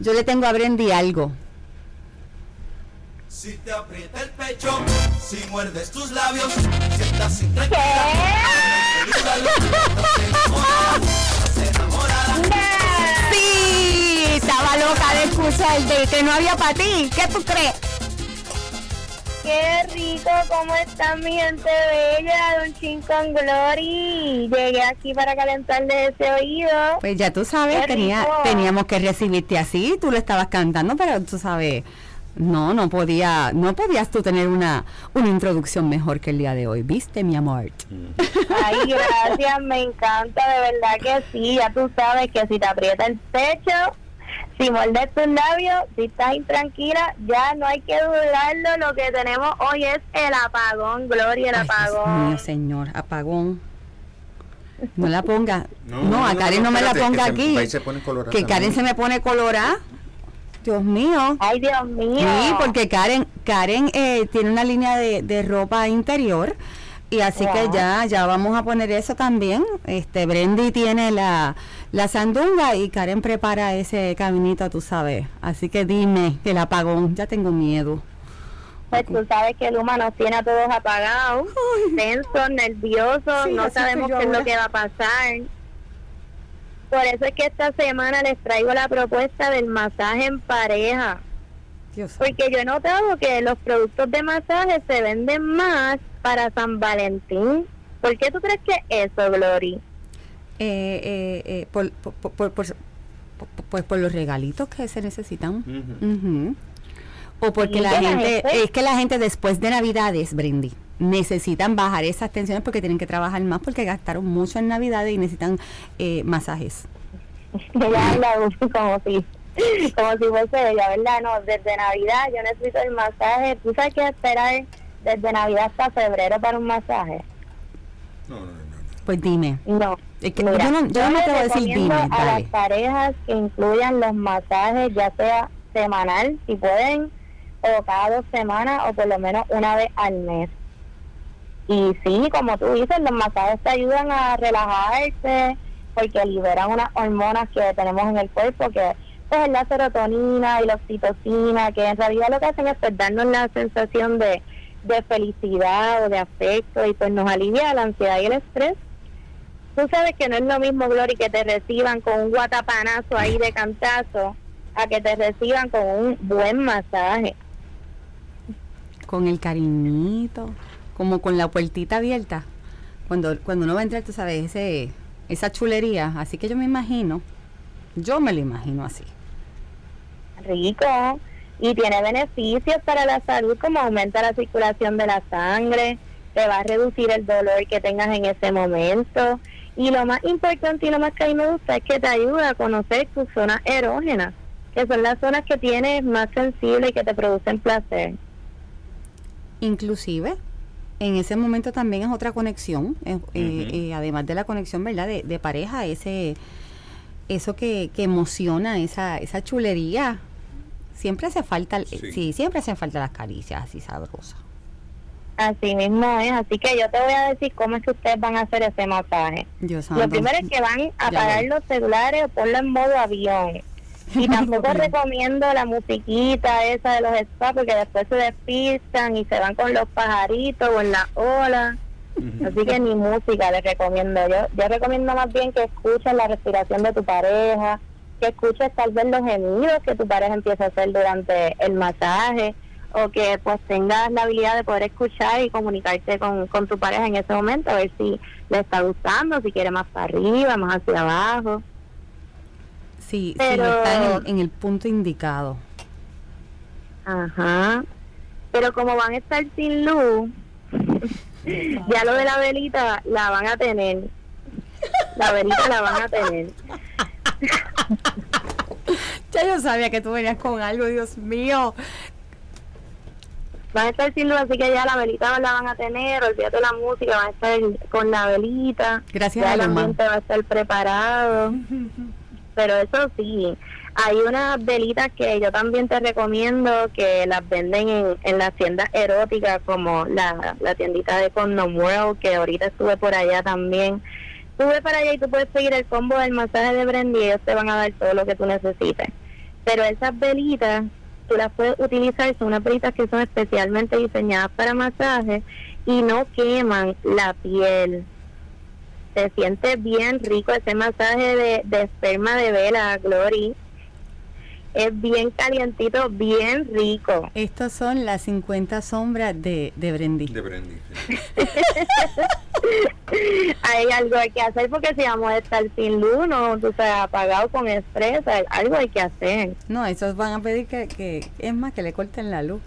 yo le tengo a Brendy algo. Si te aprieta el pecho, si muerdes tus labios, si estás intranquila, Sí, estaba loca de escuchar de que no había para ti. ¿Qué tú crees? Qué rico, ¿cómo está mi gente bella? Don Chin con Glory. Llegué aquí para calentarle ese oído. Pues ya tú sabes, tenía, teníamos que recibirte así, tú lo estabas cantando, pero tú sabes, no, no podía, no podías tú tener una, una introducción mejor que el día de hoy, ¿viste, mi amor? Ay, gracias, me encanta, de verdad que sí. Ya tú sabes que si te aprieta el pecho, Si mordes tus labios, si estás intranquila, ya no hay que dudarlo. Lo que tenemos hoy es el apagón, Gloria, el Ay, Dios apagón. mío, señor, apagón. No la ponga. No, No, no, a Karen no, no, me la ponga que aquí. ahí se pone colorada que Karen se me pone colorada. Dios mío. Ay, Dios mío. Sí, porque Karen, Karen eh, tiene una línea de, de ropa interior y así que ya, ya vamos a poner eso también. Este, Brendy tiene la, la sandunga y Karen prepara ese caminito, tú sabes. Así que dime, el apagón, ya tengo miedo. Pues tú sabes que el humano tiene a todos apagados, tensos, nerviosos, Sí, no sabemos qué es lo que va a pasar. Por eso es que esta semana les traigo la propuesta del masaje en pareja. Dios. Porque yo he notado que los productos de masaje se venden más para San Valentín. ¿Por qué tú crees que es eso, Glory? Eh, eh, eh, por, por, por, por- por- por- pues por los regalitos que se necesitan. O porque la gente, gente- es que la gente después de Navidades, Brindy, necesitan bajar esas tensiones porque tienen que trabajar más porque gastaron mucho en Navidades y necesitan eh, masajes. Ella habla como si, como si fuese ella, ¿verdad? No, desde Navidad yo necesito el masaje. ¿Tú sabes qué esperar desde Navidad hasta febrero para un masaje? No, no, no, no. Pues dime. No. Es que Mira, yo no, yo no les te voy a decir dime, a dale. las parejas que incluyan los masajes, ya sea semanal, si pueden, o cada dos semanas, o por lo menos una vez al mes. Y sí, como tú dices, los masajes te ayudan a relajarse, porque liberan unas hormonas que tenemos en el cuerpo, que pues, es la serotonina y la oxitocina, que en realidad lo que hacen es pues, darnos la sensación de, de felicidad o de afecto, y pues nos alivia la ansiedad y el estrés. Tú sabes que no es lo mismo, Glory, que te reciban con un guatapanazo ahí de cantazo, a que te reciban con un buen masaje. Con el cariñito, como con la puertita abierta. Cuando, cuando uno va a entrar, tú sabes, ese, esa chulería. Así que yo me imagino, yo me lo imagino así. Rico. Y tiene beneficios para la salud, como aumenta la circulación de la sangre, te va a reducir el dolor que tengas en ese momento. Y lo más importante y lo más que a mí me gusta es que te ayuda a conocer tus zonas erógenas, que son las zonas que tienes más sensibles y que te producen placer. Inclusive, en ese momento también es otra conexión, eh, eh, eh, además de la conexión, ¿verdad? De, de pareja, ese eso que, que emociona, esa, esa chulería. Siempre hace falta, Sí. sí, siempre hacen falta las caricias así sabrosas. Así mismo es, así que yo te voy a decir cómo es que ustedes van a hacer ese masaje. Dios Lo santo. primero es que van a apagar los celulares o ponlo en modo avión. Y tampoco recomiendo la musiquita esa de los spas porque después se despistan y se van con los pajaritos o en la ola. Así que ni música les recomiendo. Yo, yo recomiendo más bien que escuches la respiración de tu pareja, que escuches tal vez los gemidos que tu pareja empieza a hacer durante el masaje o que pues tengas la habilidad de poder escuchar y comunicarte con, con tu pareja en ese momento, a ver si le está gustando, si quiere más para arriba, más hacia abajo. Sí, Pero- sí, está en el, en el punto indicado. Ajá. Pero como van a estar sin luz, ya lo de la velita la van a tener. La velita la van a tener. Ya yo sabía que tú venías con algo, Dios mío. Van a estar sin luz, así que ya la velita la van a tener. Olvídate la música, van a estar con la velita. Gracias ya a el Luma. ambiente va a estar preparado. Pero eso sí, hay unas velitas que yo también te recomiendo que las venden en, en las tiendas eróticas como la, la tiendita de Condom World, que ahorita estuve por allá también. Sube para allá y tú puedes seguir el combo del masaje de Brendy y ellos te van a dar todo lo que tú necesites. Pero esas velitas, tú las puedes utilizar, son unas velitas que son especialmente diseñadas para masaje y no queman la piel se siente bien rico ese masaje de, de esperma de vela, Glory. Es bien calientito, bien rico. Estas son las 50 sombras de, de Brendy. De Brendy. sí. Hay algo hay que hacer porque si vamos a estar sin luz, no, tú sabes, apagado con estrés, hay- algo hay que hacer. No, esos van a pedir que, que es más, que le corten la luz.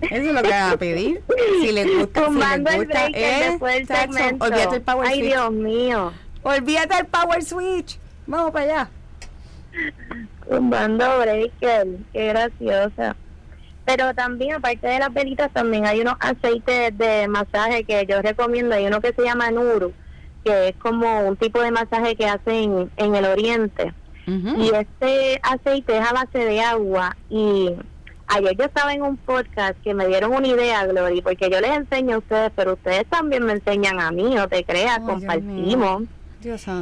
Eso es lo que van a pedir. Si les gusta, si les el gusta, eh, después del chacho, segmento. olvídate el power Ay, switch. Dios mío. Olvídate el power switch. Vamos para allá. Tumbando breaker, qué graciosa. Pero también, aparte de las velitas, también hay unos aceites de masaje que yo recomiendo. Hay uno que se llama Nuru, que es como un tipo de masaje que hacen en el oriente. Y este aceite es a base de agua. Y ayer yo estaba en un podcast que me dieron una idea, Glory, porque yo les enseño a ustedes, pero ustedes también me enseñan a mí, no te creas, compartimos.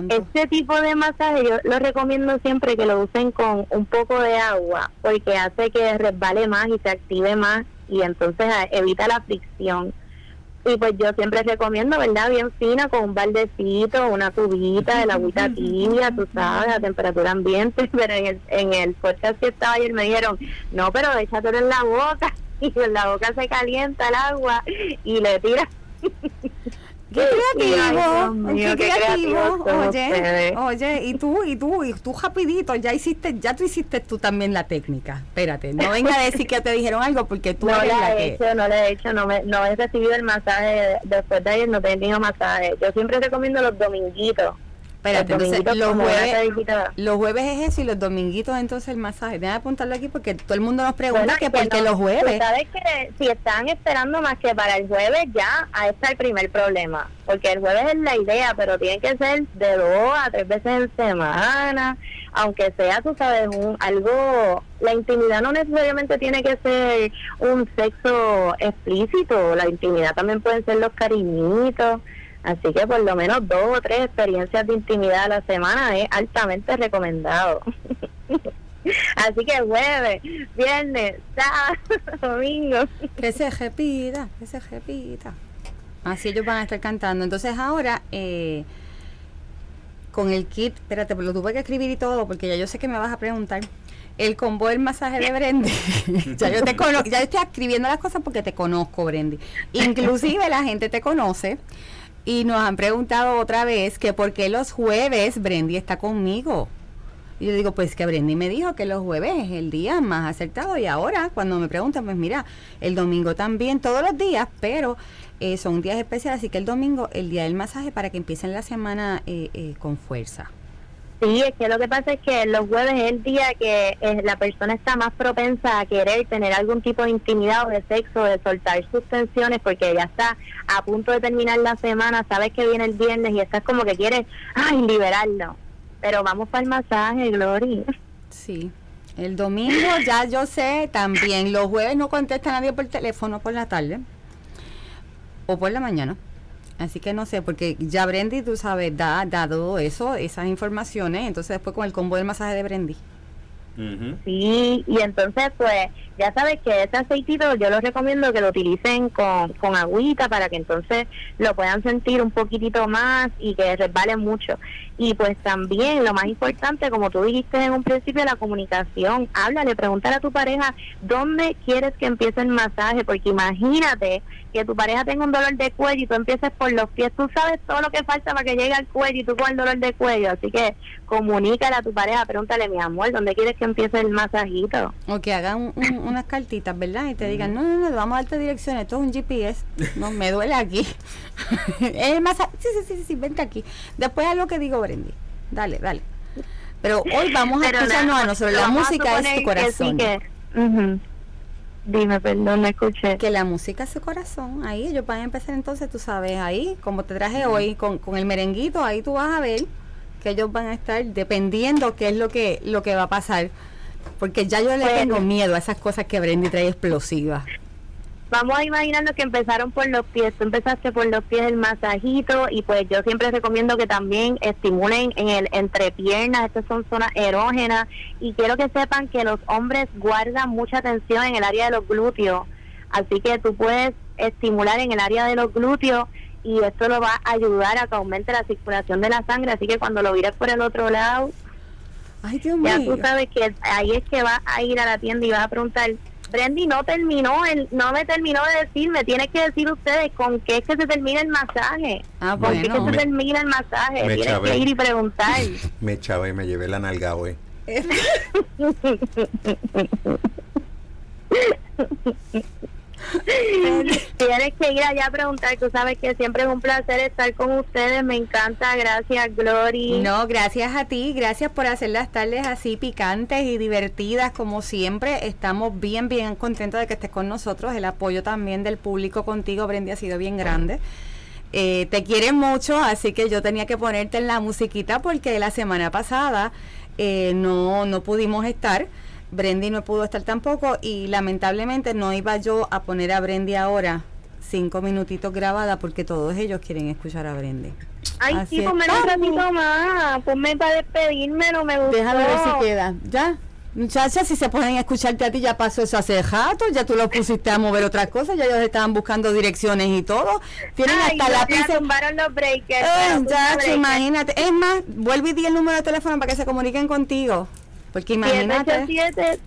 Este tipo de masaje yo lo recomiendo siempre que lo usen con un poco de agua porque hace que resbale más y se active más y entonces ah, evita la fricción. Y pues yo siempre recomiendo, ¿verdad? Bien fina, con un baldecito, una cubita de la agüita tibia, tú sabes, a temperatura ambiente. Pero en el, en el podcast que estaba ayer me dijeron, no, pero échatelo en la boca. Y en la boca se calienta el agua y le tiras Qué creativo, qué, creativo. Oye, oye, y tú, y tú, y tú rapidito, ya hiciste, ya tú hiciste tú también la técnica. Espérate, no venga a decir que te dijeron algo porque tú no eres la he hecho, no lo he hecho, no me, no he recibido el masaje después de ayer, no he tenido masaje. Yo siempre recomiendo los dominguitos. Espérate, entonces los jueves, los jueves es eso y los dominguitos entonces el masaje. Déjame apuntarlo aquí porque todo el mundo nos pregunta que por qué los jueves. Sabes que si están esperando más que para el jueves ya, ahí está el primer problema. Porque el jueves es la idea, pero tiene que ser de dos a tres veces en semana. Aunque sea, tú sabes, un, algo... La intimidad no necesariamente tiene que ser un sexo explícito. La intimidad también pueden ser los cariñitos Así que por lo menos dos o tres experiencias de intimidad a la semana es altamente recomendado. Así que jueves, viernes, sábado, domingo. Que se repita, que se repita. Así ellos van a estar cantando. Entonces ahora, eh, con el kit, espérate, lo tuve que escribir y todo, porque ya yo sé que me vas a preguntar. El combo del masaje de Brendy. ya yo te conozco, ya estoy escribiendo las cosas porque te conozco, Brendy. Inclusive la gente te conoce y nos han preguntado otra vez que por qué los jueves Brendy está conmigo. Y yo digo, pues que Brendy me dijo que los jueves es el día más acertado. Y ahora, cuando me preguntan, pues mira, el domingo también, todos los días, pero eh, son días especiales. Así que el domingo, el día del masaje, para que empiecen la semana eh, eh, con fuerza. Sí, es que lo que pasa es que los jueves es el día que eh, la persona está más propensa a querer tener algún tipo de intimidad o de sexo, de soltar sus tensiones, porque ya está a punto de terminar la semana, sabes que viene el viernes y estás como que quieres, ay, liberarlo. Pero vamos para el masaje, Gloria. Sí. El domingo ya yo sé también, los jueves no contesta nadie por teléfono por la tarde o por la mañana. Así que no sé, porque ya Brendy, tú sabes, da, dado eso, esas informaciones, entonces después con el combo del masaje de Brendy. Sí, y entonces pues ya sabes que ese aceitito yo los recomiendo que lo utilicen con, con agüita para que entonces lo puedan sentir un poquitito más y que resbale mucho. Y pues también lo más importante, como tú dijiste en un principio, la comunicación. Háblale, pregúntale a tu pareja dónde quieres que empiece el masaje, porque imagínate que tu pareja tenga un dolor de cuello y tú empieces por los pies, tú sabes todo lo que falta para que llegue al cuello y tú con el dolor de cuello, así que comunícale a tu pareja, pregúntale, mi amor, ¿dónde quieres que empiece el masajito? O que hagan unas cartitas, ¿verdad? Y te digan, no, no, no, vamos a darte dirección, esto es un GPS, no, me duele aquí. el masaje, sí, sí, sí, sí, vente aquí. Después a lo que digo, Dale, dale. Pero hoy vamos a escucharnos a nosotros, la música es tu corazón. Dime, perdón, no escuché. Que la música es su corazón. Ahí ellos van a empezar entonces, tú sabes, ahí, como te traje hoy, con, con el merenguito, ahí tú vas a ver que ellos van a estar dependiendo qué es lo que, lo que va a pasar. Porque ya yo le tengo miedo a esas cosas que Brendy trae explosivas vamos a imaginarnos que empezaron por los pies, tú empezaste por los pies el masajito y pues yo siempre recomiendo que también estimulen en el entrepiernas, estas son zonas erógenas. Y quiero que sepan que los hombres guardan mucha tensión en el área de los glúteos, así que tú puedes estimular en el área de los glúteos y esto lo va a ayudar a que aumente la circulación de la sangre, así que cuando lo vires por el otro lado, ya tú sabes que ahí es que vas a ir a la tienda y vas a preguntar Brendy no terminó, el, no me terminó de decir, me tiene que decir ustedes con qué es que se termina el masaje. Ah, ¿Con qué es que se termina el masaje? Tienes que ir y preguntar. Me echaba y me llevé la nalga hoy. Tienes que ir allá a preguntar, tú sabes que siempre es un placer estar con ustedes, me encanta, gracias Glory. No, gracias a ti, gracias por hacer las tardes así picantes y divertidas como siempre. Estamos bien, bien contentos de que estés con nosotros. El apoyo también del público contigo, Brendy, ha sido bien grande. Eh, te quieren mucho, así que yo tenía que ponerte en la musiquita porque la semana pasada eh, no, no pudimos estar. Brendy no pudo estar tampoco y lamentablemente no iba yo a poner a Brendy ahora cinco minutitos grabada porque todos ellos quieren escuchar a Brendy. Ay, Así sí, ponme un ratito más, ponme para despedirme, no me gustó. Déjame ver si queda. ¿Ya? Muchachas, si se pueden escucharte a ti, ya pasó eso hace rato, ya tú los pusiste a mover otras cosas, ya ellos estaban buscando direcciones y todo. Tienen Ay, hasta no, lápices. ya tumbaron los breakers. Eh, ya, breakers. imagínate. Es más, vuelve y di el número de teléfono para que se comuniquen contigo. Porque imagínate.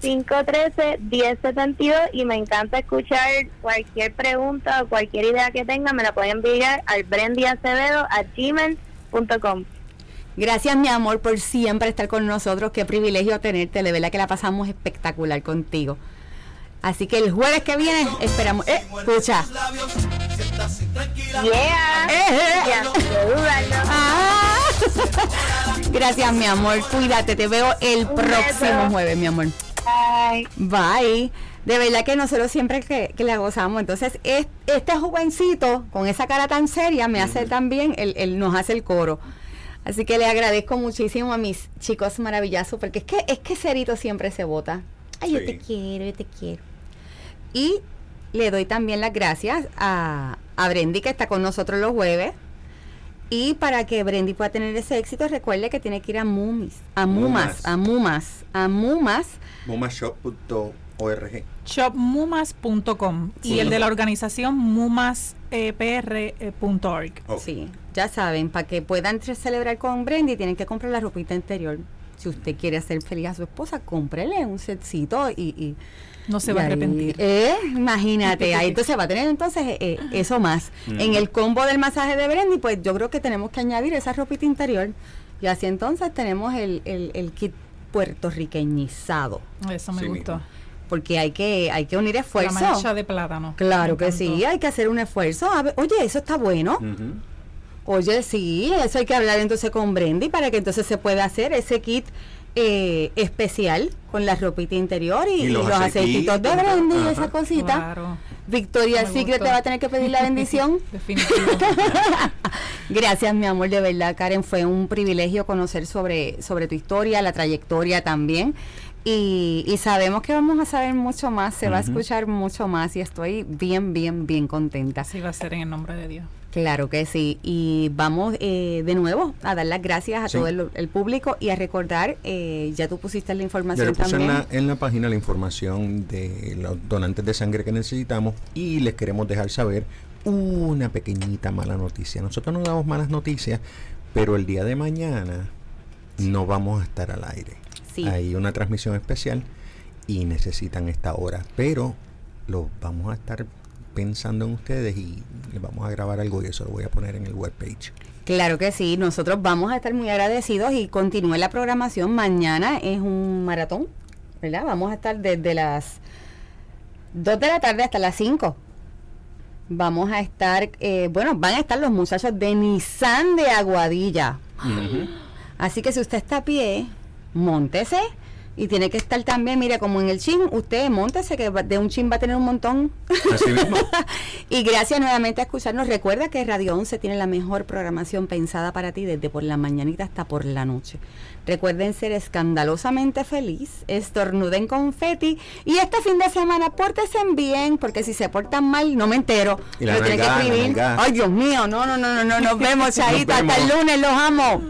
787-513-1072 y me encanta escuchar cualquier pregunta o cualquier idea que tengan, me la pueden enviar al gmail.com. Gracias, mi amor, por siempre estar con nosotros. Qué privilegio tenerte. De verdad que la pasamos espectacular contigo. Así que el jueves que viene esperamos. Eh, escucha. Yeah. Eh, eh. Ya, qué dudarlo. Ah. Gracias, mi amor. Cuídate. Te veo el Un próximo beso. jueves, mi amor. Bye. Bye. De verdad que nosotros siempre que, que la gozamos. Entonces, es- este jovencito con esa cara tan seria me hace también, el, el- nos hace el coro. Así que le agradezco muchísimo a mis chicos maravillosos, porque es que, es que Cerito siempre se vota. Ay, yo te quiero, yo te quiero. Y le doy también las gracias a, a Brendy, que está con nosotros los jueves. Y para que Brendy pueda tener ese éxito, recuerde que tiene que ir a Mumis, a Mumas, Mumas. a Mumas, a Mumas. Mumashop.org. shopmumas.com Sí. y el de la organización eh, mumaspr.org. Ok. Sí, ya saben, para que puedan celebrar con Brendy tienen que comprar la ropita interior. Si usted quiere hacer feliz a su esposa, cómprele un setcito y... y No se va a arrepentir. eh, imagínate, ahí entonces va a tener entonces eh, eh, eso más. En el combo del masaje de Brendy, pues yo creo que tenemos que añadir esa ropita interior. Y así entonces tenemos el, el, el kit puertorriqueñizado. Eso me Sí gustó. mismo. Porque hay que, hay que unir La esfuerzo. mancha de plátano. Claro que sí, hay que hacer un esfuerzo. A ver, oye, eso está bueno. Oye, sí, eso hay que hablar entonces con Brendy para que entonces se pueda hacer ese kit eh, especial con la ropita interior y, Y y los los, aceititos de Brendy y ajá. esa cosita. Claro. Victoria Secret gustó. te va a tener que pedir la bendición. Definitivo. Gracias, mi amor, de verdad, Karen. Fue un privilegio conocer sobre, sobre tu historia, la trayectoria también. Y, y sabemos que vamos a saber mucho más, se va a escuchar mucho más y estoy bien, bien, bien contenta. Así va a ser en el nombre de Dios. Claro que sí. Y vamos eh, de nuevo a dar las gracias a Sí. todo el, el público y a recordar, eh, ya tú pusiste la información puse en también. la, en la página la información de los donantes de sangre que necesitamos y les queremos dejar saber una pequeñita mala noticia. Nosotros no damos malas noticias, pero el día de mañana no vamos a estar al aire. Sí. Hay una transmisión especial y necesitan esta hora, pero lo vamos a estar pensando en ustedes y les vamos a grabar algo y eso lo voy a poner en el webpage. Claro que sí, nosotros vamos a estar muy agradecidos y continúe la programación. Mañana es un maratón, ¿verdad? Vamos a estar desde las 2 de la tarde hasta las 5. Vamos a estar, eh, bueno, van a estar los muchachos de Nissan de Aguadilla. Así que si usted está a pie, móntese. Y tiene que estar también, mire, como en el chin, usted móntese, que de un chin va a tener un montón. Así mismo. y gracias nuevamente a escucharnos. Recuerda que Radio 11 tiene la mejor programación pensada para ti desde por la mañanita hasta por la noche. Recuerden ser escandalosamente feliz, estornuden confeti y este fin de semana pórtense bien, porque si se portan mal no me entero. Y la tienen que escribir. Ay, Dios mío, no, no, no, no, no, nos vemos, Chaita, hasta el lunes, los amo.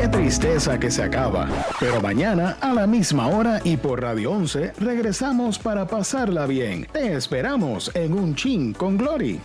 Qué tristeza que se acaba. Pero mañana a la misma hora y por Radio 11 regresamos para pasarla bien. Te esperamos en un chin con Glory.